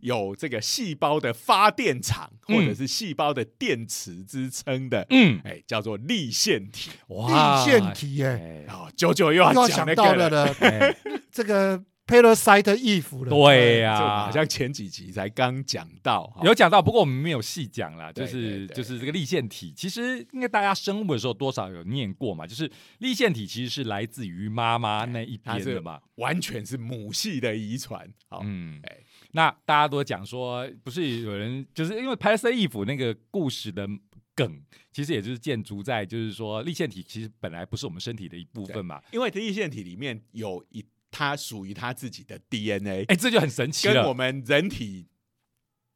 有这个细胞的发电厂或者嗯是细胞的电池之称的，嗯，哎，叫做立腺体。哇立腺体耶，哎。哦，九九又要讲到那个了。了呢，[laughs] 哎。这个 parasite Eve 了，对呀，好像前几集才刚讲到，有讲到，不过我们没有细讲啦，就是对对。就是这个立腺体，其实应该大家生物的时候多少有念过嘛，就是立腺体其实是来自于妈妈那一边的嘛，完全是母系的遗传。好，嗯。哎，那大家都讲说，不是有人就是因为 p a a s i Eve 那个故事的梗，其实也就是建筑在就是说立腺体其实本来不是我们身体的一部分嘛，因为立腺体里面有一它属于它自己的 DNA，哎，这就很神奇了。跟我们人体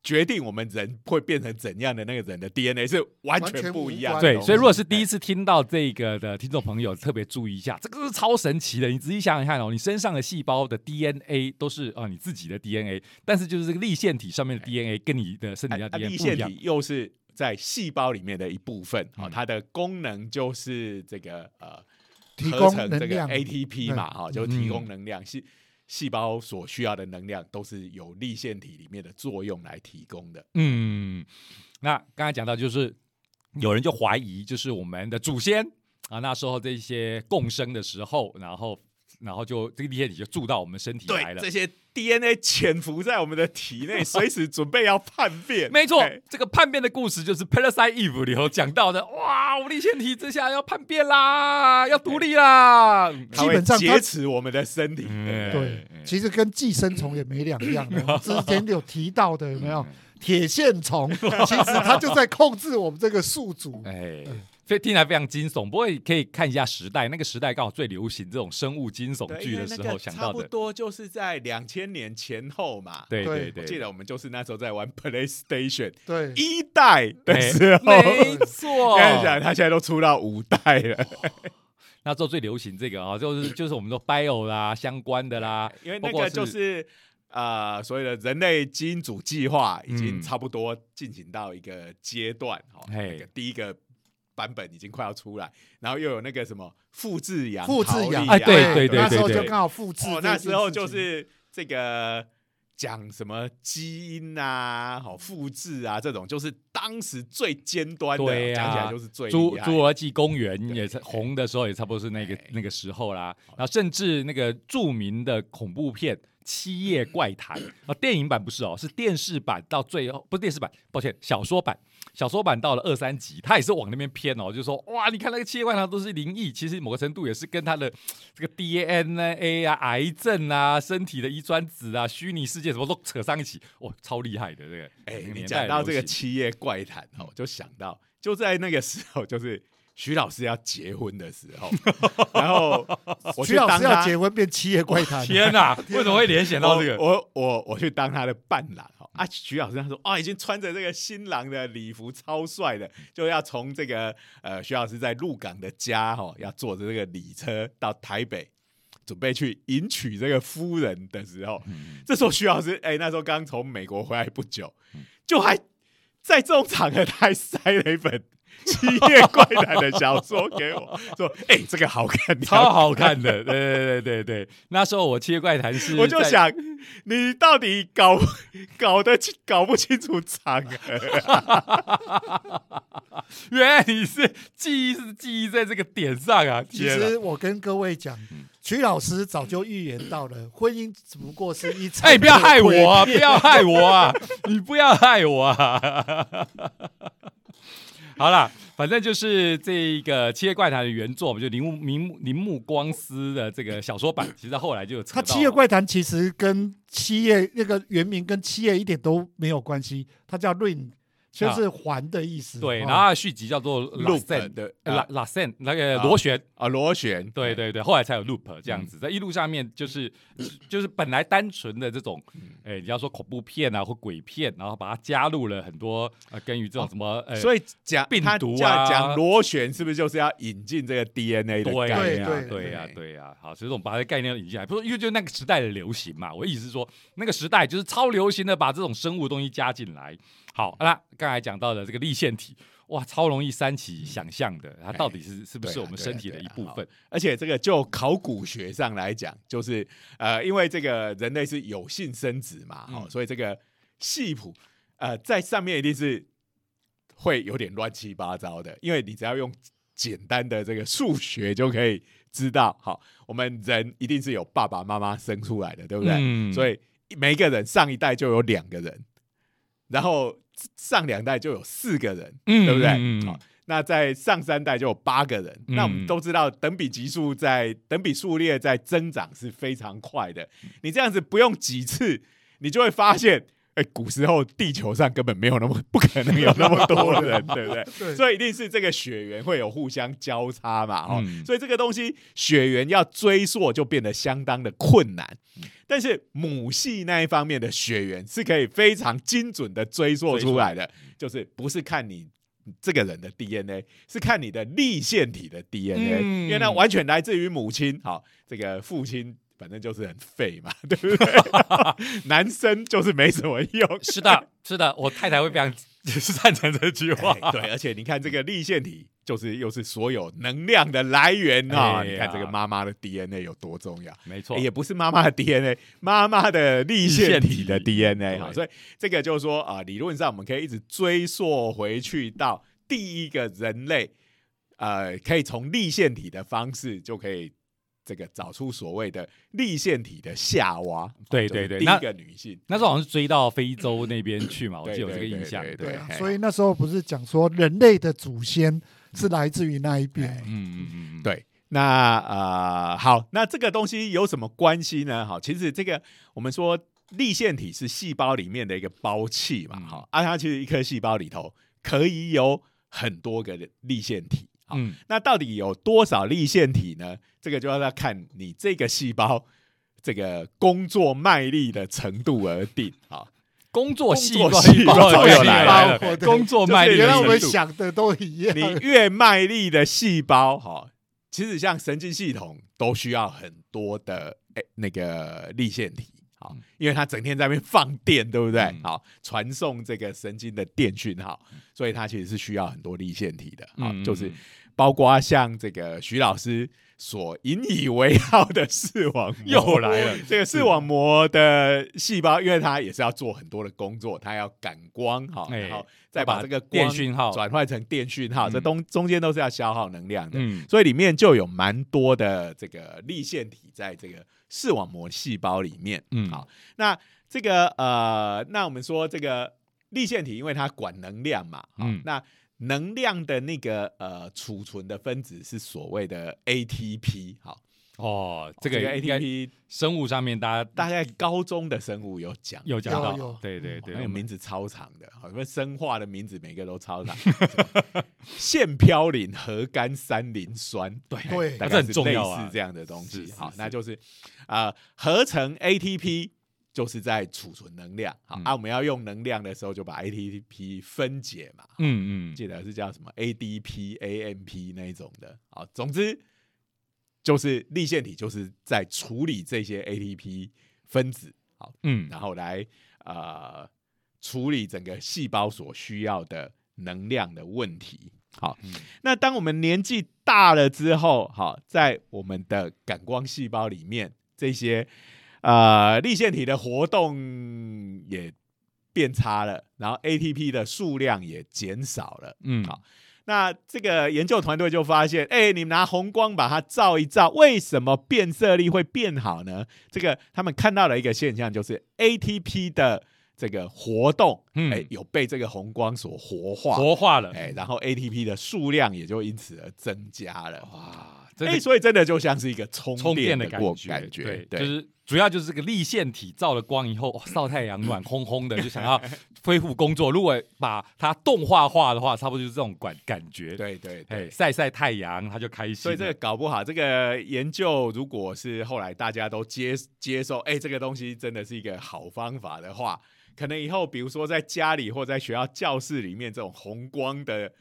决定我们人会变成怎样的那个人的 DNA 是完全不一样的对，所以如果是第一次听到这个的听众朋友，特别注意一下，这个是超神奇的。你仔细想想看哦，你身上的细胞的 DNA 都是啊、你自己的 DNA，但是就是这个立腺体上面的 DNA 跟你的身体上的啊啊 DNA 不一样。立腺体又是在细胞里面的一部分，好、嗯它的功能就是这个呃提供合成这个能量 ATP 嘛，哈、就提供嗯能量。细细胞所需要的能量都是由立腺体里面的作用来提供的。嗯，那刚才讲到就是有人就怀疑，就是我们的祖先啊，那时候这些共生的时候，然后然后就这个立腺体就住到我们身体来了。这些 DNA 潜伏在我们的体内，[laughs] 随时准备要叛变。没错哎，这个叛变的故事就是《Parasite Eve》里头讲到的。哇，我立腺体之下要叛变啦，要独立啦。基本上它劫持我们的身体。嗯对对，其实跟寄生虫也没两样的。我们之前有提到的有没有铁线虫？其实它就在控制我们这个宿主。哎，非听起来非常惊悚。不过也可以看一下时代，那个时代刚好最流行这种生物惊悚对剧的时候想到的。多就是在两千年前后嘛。对对对对，我记得我们就是那时候在玩 PlayStation [laughs] 对，一代的哎时候，没错。[laughs] 跟你讲，他现在都出到五代了。[laughs] 那时候最流行这个啊，就是就是我们说 bio 啦相关的啦，因为那个就是呃，所谓的人类基因组计划已经嗯差不多进行到一个阶段，哦，嘿那个第一个版本已经快要出来，然后又有那个什么复制羊、复制羊，陶丽哎对对对那时候对就刚好复制哦，那时候就是这个讲什么基因啊、好复制啊这种，就是当时最尖端的，对啊。讲起来就是最侏侏罗纪公园也是红的时候，也差不多是那个哎。那个时候啦。然后甚至那个著名的恐怖片《七夜怪谈》啊，电影版不是哦，是电视版到最后不是电视版，抱歉，小说版。小说版到了二三集，他也是往那边偏哦，就是说哇，你看那个《七夜怪谈》都是灵异，其实某个程度也是跟他的这个 DNA 啊、癌症啊、身体的遗传子啊、虚拟世界什么都扯上一起，哇，超厉害的这个。哎、你讲到这个七夜怪谈哦，我就想到就在那个时候，就是徐老师要结婚的时候，[laughs] 然后我徐老师要结婚变七夜怪谈，[laughs] 天哪，为什么会联想到这个？我我我去当他的伴郎。哦啊，徐老师他说啊，已经穿着这个新郎的礼服，超帅的，就要从这个呃徐老师在鹿港的家哈、哦，要坐着这个礼车到台北。准备去迎娶这个夫人的时候，嗯这时候徐老师哎、那时候刚从美国回来不久，就还在这种场合，他还塞了一本《七夜怪谈》的小说给我，说：“ [laughs] 哎、这个好看，超好看的，对对对对对。那时候我《七夜怪谈》是，我就，想，你到底搞搞得搞不清楚场合？原来你是记忆是记忆在这个点上啊！其实我跟各位讲，嗯曲老师早就预言到了，婚姻只不过是一场。哎，不要害我啊！[laughs] 不要害我啊！你不要害我啊！[laughs] 好啦，反正就是这个《七夜怪谈》的原作，我们就铃木铃木铃木光司的这个小说版，其实后来就有他七夜怪谈其实跟七夜那个原名跟七夜一点都没有关系，它叫 ring，就是环的意思。对，哦。然后它的续集叫做 Loop 的拉啊。拉 sen 那个螺旋，啊，螺旋，对对对，后来才有 loop 这样嗯。子，在一路上面就是 [coughs] 就是本来单纯的这种，嗯哎，你要说恐怖片啊或鬼片，然后把它加入了很多呃跟于这种什么呃，所以讲病他毒啊。讲讲螺旋，是不是就是要引进这个 DNA 的对概念？呀对对呀对呀，好，所以我们把这个概念引进来，不是因为就是那个时代的流行嘛，我意思是说那个时代就是超流行的把这种生物东西加进来。好，那刚才讲到的这个立腺体，哇，超容易煽起想象的，它到底是是不是我们身体的一部分？而且这个就考古学上来讲，就是呃，因为这个人类是有性生殖嘛，哦，嗯所以这个系谱，呃，在上面一定是会有点乱七八糟的，因为你只要用简单的这个数学就可以知道，好，我们人一定是有爸爸妈妈生出来的，对不对？嗯所以每一个人上一代就有两个人，然后上两代就有四个人，嗯对不对？好，那在上三代就有八个人。嗯那我们都知道，等比级数在等比数列在增长是非常快的。你这样子不用几次，你就会发现。哎，古时候地球上根本没有那么不可能有那么多人，[laughs] 对不对？对所以一定是这个血缘会有互相交叉嘛，哦，嗯所以这个东西血缘要追溯就变得相当的困难。但是母系那一方面的血缘是可以非常精准的追溯出来的，就是不是看你这个人的 DNA，是看你的立腺体的 DNA，、嗯因为那完全来自于母亲。好，这个父亲。反正就是很废嘛，[laughs] 对不对？[laughs] 男生就是没什么用，[laughs] 是的，是的，我太太会非常赞成这句话。哎对，而且你看这个立腺体，就是又是所有能量的来源啊！哎你看这个妈妈的 DNA 有多重要，没错，也不是妈妈的 DNA，妈妈的立腺体的 DNA 哈，所以这个就是说啊、理论上我们可以一直追溯回去到第一个人类，呃，可以从立腺体的方式就可以。这个找出所谓的立腺体的夏娃，对就是对对那第一个女性，那时候好像是追到非洲那边去嘛，[clears throat] 我对记得有这个印象。对所以那时候不是讲说人类的祖先是来自于那一边？嗯嗯嗯嗯，对，那呃，好，那这个东西有什么关系呢？好，其实这个我们说立腺体是细胞里面的一个包器嘛，嗯好、啊，它其实一颗细胞里头可以有很多个立腺体。好，嗯，那到底有多少立腺体呢？这个就要看你这个细胞这个工作卖力的程度而定。好，[laughs] 工作细工胞工作卖力就是原来我们想的都一样。你越卖力的细胞，哈，其实像神经系统都需要很多的诶、那个立腺体，好，因为它整天在那边放电，对不对？嗯。好，传送这个神经的电讯号，所以它其实是需要很多立腺体的，好，嗯就是包括像这个徐老师所引以为傲的视网膜 [laughs] 又来了。这个视网膜的细胞，因为它也是要做很多的工作，它要感光，哈，哎然后再把这个电光讯号。转换成电讯号，嗯。这东中间都是要消耗能量的，嗯。所以里面就有蛮多的这个立腺体在这个视网膜细胞里面。嗯好，那这个呃，那我们说这个立腺体，因为它管能量嘛，好嗯那能量的那个呃储存的分子是所谓的 ATP。好，哦，这这个个应该 ATP 生物上面大家大概高中的生物有讲，有讲到对对对，那个名字超长的，好，什么生化的名字每个都超长，腺嘌呤核苷三磷酸，对对。这很大概是类重要啊。似这样的东西。好，那就是啊，合成 ATP 就是在储存能量。好嗯。啊，我们要用能量的时候，就把 ATP 分解嘛。嗯嗯，记得是叫什么？ADP、AMP 那一种的。好，总之就是立腺体就是在处理这些 ATP 分子。好，嗯然后来呃处理整个细胞所需要的能量的问题。好，嗯那当我们年纪大了之后，好，在我们的感光细胞里面，这些呃立腺体的活动也变差了，然后 ATP 的数量也减少了。嗯好那这个研究团队就发现，哎、你们拿红光把它照一照，为什么变色力会变好呢？这个他们看到了一个现象，就是 ATP 的这个活动，哎、嗯有被这个红光所活化，活化了，哎、然后 ATP 的数量也就因此而增加了。哇，哎、所以真的就像是一个充充电的感觉，感觉，对，就是主要就是这个立线体照了光以后，哇晒太阳暖烘烘的，就想要恢复工作。如果把它动画化的话，差不多就是这种感感觉。，对对哎，对。晒晒太阳，他就开心。所以这个搞不好，这个研究如果是后来大家都接接受，哎、这个东西真的是一个好方法的话，可能以后比如说在家里或在学校教室里面，这种红光的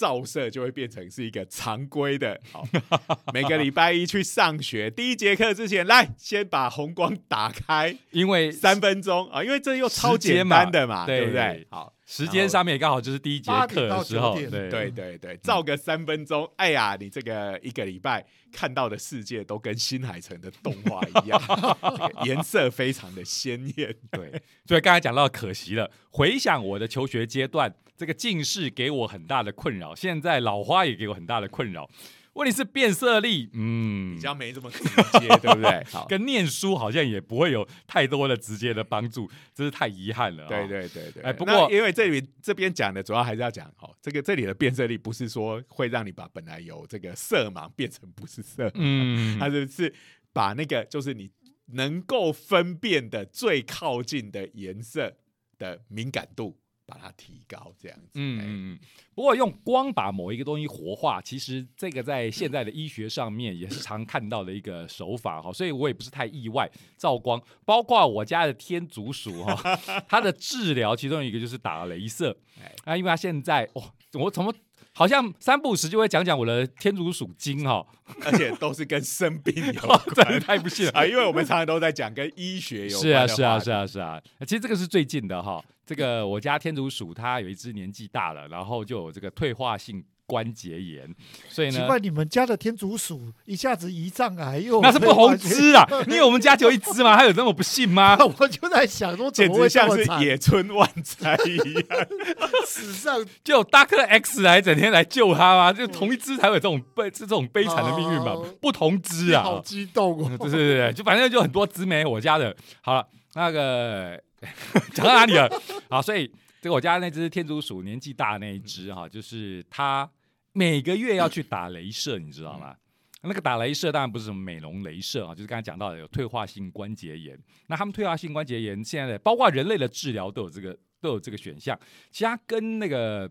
照射就会变成是一个常规的。好，[laughs] 每个礼拜一去上学，第一节课之前，来先把红光打开因为三分钟啊，因为这又超简单的嘛，对对不对？好，时间上面刚好就是第一节8课的时候，9点对对对对，照个三分钟，哎呀，你这个一个礼拜看到的世界都跟新海诚的动画一样，这 [laughs] 个颜色非常的鲜艳。[laughs] 对，所以刚才讲到可惜了，回想我的求学阶段，这个近视给我很大的困扰，现在老花也给我很大的困扰。问题是变色力，嗯比，较没这么直接，对不对？[laughs] 跟念书好像也不会有太多的直接的帮助，真是太遗憾了、啊。对对对对。哎不过因为这里这边讲的主要还是要讲，哦，这个这里的变色力不是说会让你把本来有这个色盲变成不是色盲，嗯，[laughs] 它是是把那个就是你能够分辨的最靠近的颜色的敏感度把它提高，这样子。哎嗯嗯嗯。不过用光把某一个东西活化，其实这个在现在的医学上面也是常看到的一个手法哈，所以我也不是太意外。照光，包括我家的天竺鼠哈，[laughs] 它的治疗其中一个就是打镭射哎啊，因为它现在哦，我怎么好像三不五时就会讲讲我的天竺鼠精哈，而且都是跟生病有关 [laughs] 的太不幸了。啊，因为我们常常都在讲跟医学有关是啊，是啊，是啊，是啊。其实这个是最近的哈。这个我家天竺鼠它有一只年纪大了，然后就有这个退化性关节炎，所以呢，奇怪，你们家的天竺鼠一下子胰脏癌又那是不同只啊。你以为我们家只有一只吗？它有那么不幸吗？[laughs] 我就在想说，怎简么会这直像是？野村万斋一样。[laughs] [laughs] 史上就有 Doctor X 来整天来救它吗？就同一只才会有这种悲这种悲惨的命运吧哦？不同只啊，好激动对哦！对对对，就反正就很多只没我家的。好了，那个 [laughs] 讲到哪里了？好，所以这个我家那只天竺鼠年纪大的那一只哈，就是它每个月要去打镭射，你知道吗？那个打镭射当然不是什么美容镭射啊，就是刚才讲到的有退化性关节炎。那他们退化性关节炎现在的包括人类的治疗都有这个都有这个选项，其实它跟那个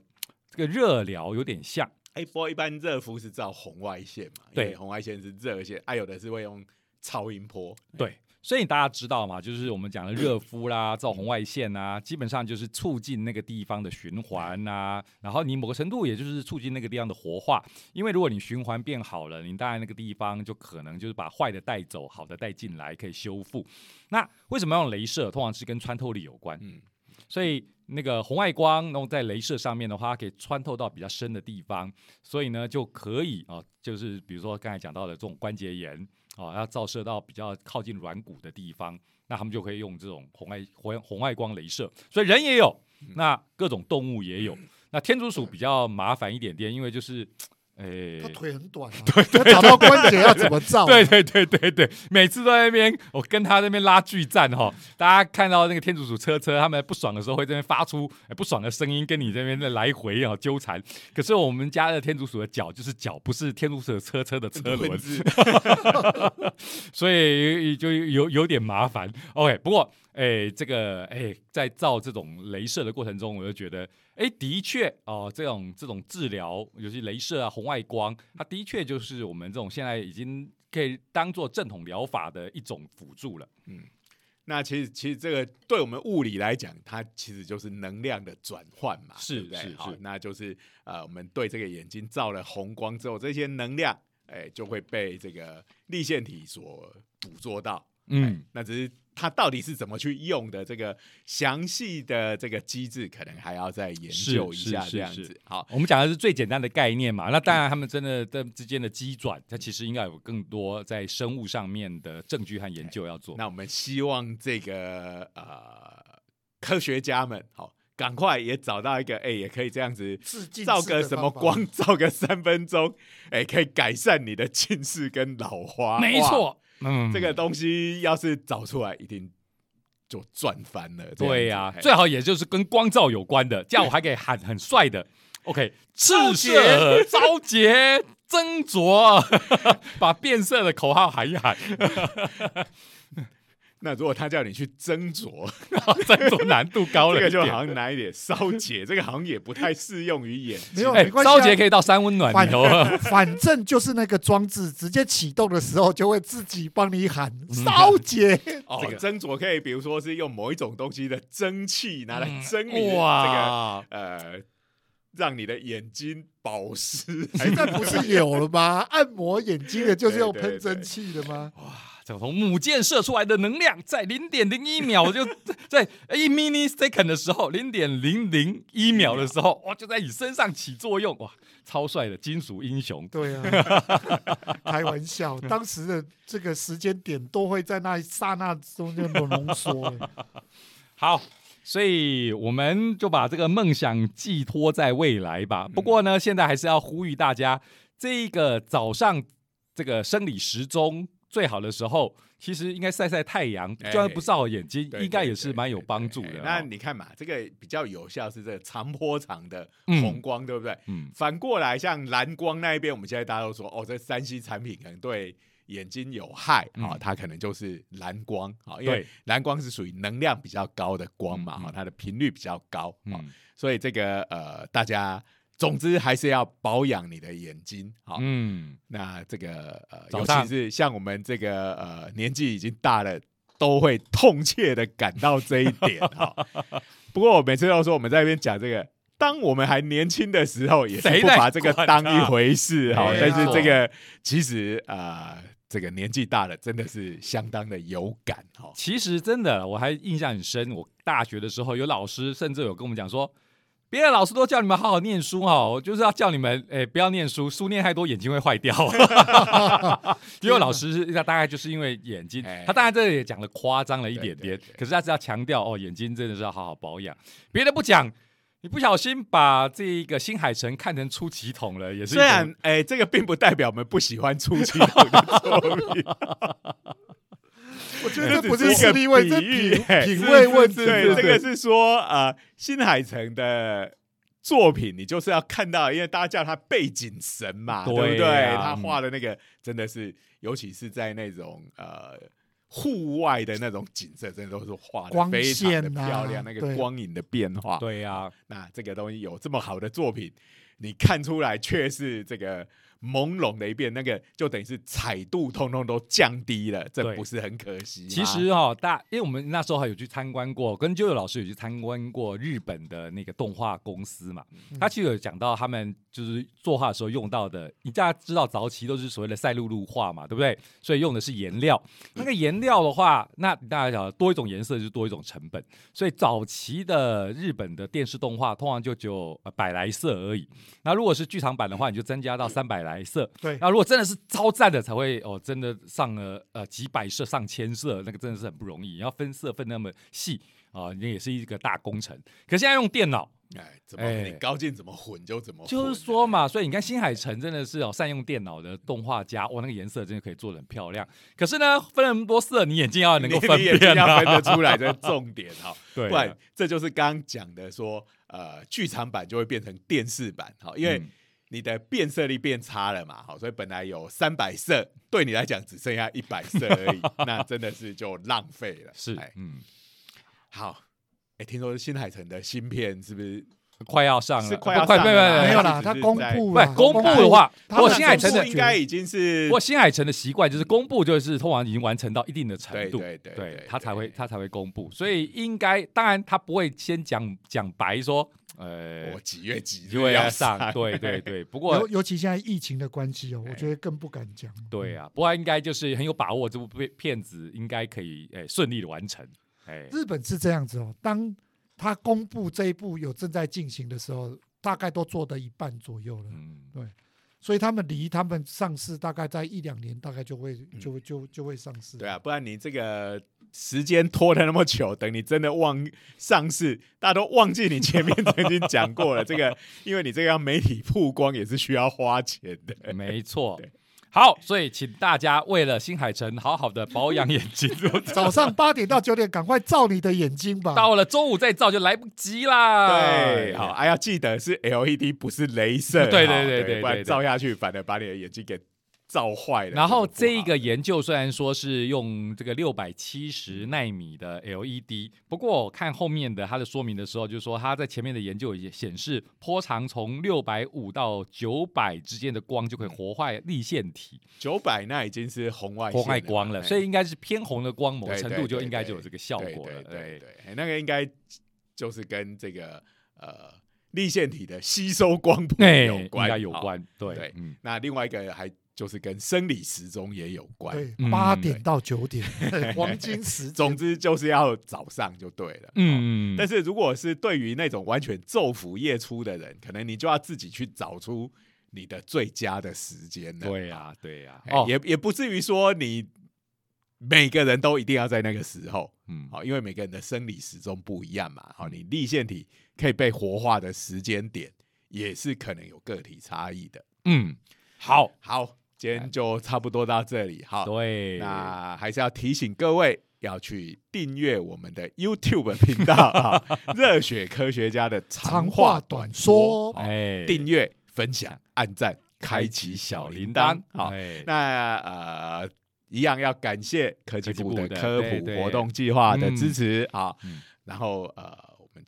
这个热疗有点像。哎，不过一般热敷是照红外线嘛，因对红外线是热线，啊，有的是会用超音波。对，所以大家知道嘛，就是我们讲的热敷啦、[clears throat] 照红外线啊，基本上就是促进那个地方的循环啊，然后你某个程度也就是促进那个地方的活化。因为如果你循环变好了，你当然那个地方就可能就是把坏的带走，好的带进来，可以修复。那为什么要用镭射？通常是跟穿透力有关。嗯，所以那个红外光，然后在镭射上面的话，它可以穿透到比较深的地方，所以呢就可以啊、就是比如说刚才讲到的这种关节炎啊，要照射到比较靠近软骨的地方，那他们就可以用这种红外红红外光镭射。所以人也有，那各种动物也有。那天竺鼠比较麻烦一点点，因为就是。诶、他腿很短啊，对 [laughs] 对，找到关节要怎么照？对对对对对，每次都在那边，我跟他那边拉锯战哈。大家看到那个天竺鼠车车，他们不爽的时候会这边发出、哎不爽的声音，跟你这边的来回啊纠缠。可是我们家的天竺鼠的脚就是脚，不是天竺鼠的车车的车轮文，字 [laughs] [laughs] 所以就有有点麻烦。OK，不过哎，这个哎，在造这种镭射的过程中，我就觉得哎，的确哦，这种这种治疗，尤其镭射啊、红外光，它的确就是我们这种现在已经可以当做正统疗法的一种辅助了。嗯那其实其实这个对我们物理来讲，它其实就是能量的转换嘛，是对不对是是，好那就是呃，我们对这个眼睛照了红光之后，这些能量哎就会被这个立腺体所捕捉到。嗯，那只是它到底是怎么去用的，这个详细的这个机制，可能还要再研究一下这样子。好，我们讲的是最简单的概念嘛，那当然他们真的这之间的机转，它其实应该有更多在生物上面的证据和研究要做。那我们希望这个呃科学家们好。赶快也找到一个，哎、也可以这样子照个什么光，照 [laughs] 个三分钟，哎、可以改善你的近视跟老花。哇，没错，嗯，这个东西要是找出来，一定就赚翻了。对呀、嘿最好也就是跟光照有关的，这样我还可以喊很帅的。OK，赤招色、招杰、斟酌，[laughs] 把变色的口号喊一喊，那如果他叫你去斟酌，[laughs] 斟酌难度高了就好像难一点。烧结这个好像也不太适用于眼没有没，关系啊招杰可以到三温暖反里头。[laughs] 反正就是那个装置直接启动的时候，就会自己帮你喊嗯烧结。哦，这个斟酌可以，比如说是用某一种东西的蒸汽拿来蒸你的这个、嗯，呃，让你的眼睛保湿。[laughs] 现在不是有了吗？按摩眼睛的就是用喷蒸汽的吗？从母舰射出来的能量，在零点零一秒就 [laughs] 在一 mini second 的时候，零点零零一秒的时候，哇，就在你身上起作用，哇，超帅的金属英雄。对啊，[laughs] 开玩笑，当时的这个时间点都会在那一刹那中间浓缩。欸 [laughs] 好，所以我们就把这个梦想寄托在未来吧。不过呢，现在还是要呼吁大家，这个早上这个生理时钟最好的时候，其实应该晒晒太阳，哎就算不照眼睛，对应该也是蛮有对帮助的。那哦。你看嘛，这个比较有效是这个长波长的嗯。红光，对不对？嗯，反过来，像蓝光那一边，我们现在大家都说，哦，这三 C 产品可能对眼睛有害啊、嗯它可能就是蓝光啊、因为对。蓝光是属于能量比较高的光嘛，哈、它的频率比较高啊、嗯。所以这个呃，大家总之还是要保养你的眼睛好。嗯，那这个呃，尤其是像我们这个呃年纪已经大了，都会痛切的感到这一点 [laughs] 哈。不过我每次都说我们在那边讲这个，当我们还年轻的时候，也是不把这个管当一啊回事哈。但是这个其实啊、呃这个年纪大了，真的是相当的有感哈。其实真的，我还印象很深。我大学的时候，有老师甚至有跟我们讲说，别的老师都叫你们好好念书哈，我就是要叫你们诶、不要念书，书念太多眼睛会坏掉。[laughs] 因为老师是他大概就是因为眼睛哎，他当然这里也讲的夸张了一点点可是他是要强调哦，眼睛真的是要好好保养。别的不讲，你不小心把这个新海诚看成出奇筒了，也是一虽然种哎、这个并不代表我们不喜欢出奇筒的作品，我觉得这不是实力问，这比喻品味问题。对，这个是说呃，新海诚的作品，你就是要看到，因为大家叫他背景神嘛，对对不对？啊他画的那个真的是，尤其是在那种呃户外的那种景色，真的都是画的光非常的漂亮，那个光影的变化。对呀、那这个东西有这么好的作品，你看出来却是这个朦胧的一遍，那个就等于是彩度通通都降低了，这不是很可惜？其实哈、大因为我们那时候还有去参观过，跟舅舅老师有去参观过日本的那个动画公司嘛，他其实有讲到他们就是作画的时候用到的，你大家知道早期都是所谓的赛璐璐画嘛，对不对？所以用的是颜料，那个颜料的话，那大家晓得多一种颜色就是多一种成本，所以早期的日本的电视动画通常就只有呃百来色而已，那如果是剧场版的话，你就增加到三百来色，对那如果真的是超赞的，才会哦，真的上了呃几百色、上千色，那个真的是很不容易。你要分色分那么细啊，那、也是一个大工程。可现在用电脑，哎，怎么、哎你高进怎么混就怎么混，就是说嘛，所以你看新海诚真的是哦，善用电脑的动画家，哇，那个颜色真的可以做的很漂亮。可是呢，分了那么多色，你眼睛要能够你分你眼睛要分得出来，这是重点哈。[laughs] 对啊不然这就是刚刚讲的说，呃，剧场版就会变成电视版，哈，因为嗯你的变色力变差了嘛，好，所以本来有三百色，对你来讲只剩下一百色而已，[laughs] 那真的是就浪费了。是哎，嗯，好，哎，听说新海诚的新片是不是？快要上了，是快要上没有啦，他公布了，不公布的话，他不过新海诚的应该已经是不过新海诚的习惯就是公布，就是通常已经完成到一定的程度，对对对对他才会他才会公布，所以应该当然他不会先讲讲白说，呃我，几月几日要上上，，对对对。不过尤尤其现在疫情的关系哦，我哎觉得更不敢讲。对啊，不过应该就是很有把握，这部片片子应该可以诶顺利的完成，哎，日本是这样子哦，当他公布这一部有正在进行的时候，大概都做的一半左右了，嗯，对所以他们离他们上市大概在一两年，大概就会就会就就会上市。对啊，不然你这个时间拖了那么久，等你真的忘上市，大家都忘记你前面曾经讲过了。这个，[laughs] 因为你这个要媒体曝光也是需要花钱的。没错。好，所以请大家为了新海诚好好的保养眼睛，[laughs] 早上八点到九点，赶快照你的眼睛吧。到了中午再照就来不及啦。对，好，哎、要记得是 LED，不是镭射。对对哈对对对对不然照下去反而把你的眼睛给照坏了。然后这个个研究虽然说是用这个六百七十纳米的 LED，不过我看后面的它的说明的时候，就是说它在前面的研究也显示，波长从六百五到九百之间的光就可以活化立线体、九百那已经是红外活线坏光了，所以应该是偏红的光，某程度就应该就有这个效果了。对对那个应该就是跟这个呃立线体的吸收光谱哎，有关，应该有好关。对对，嗯，那另外一个还就是跟生理时钟也有关。八点到九点，[laughs] 黄金时间。总之就是要早上就对了。嗯，但是如果是对于那种完全昼伏夜出的人，可能你就要自己去找出你的最佳的时间了。对呀，对呀，哦，也也不至于说你每个人都一定要在那个时候，嗯，好，因为每个人的生理时钟不一样嘛。好，你立腺体可以被活化的时间点也是可能有个体差异的。嗯，好，好，今天就差不多到这里。好，对，那还是要提醒各位要去订阅我们的 YouTube 频道 [laughs] 啊，热血科学家的长长话话短短说哎，订阅、分享、按赞、开启小铃铛。好，哎，那呃，一样要感谢科技部的科普活动计划的支持啊嗯。然后呃，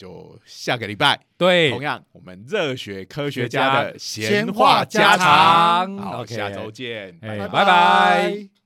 就下个礼拜，对。同，样我们热血科学学家家的闲闲话话家家常，好，OK。下周见，拜拜。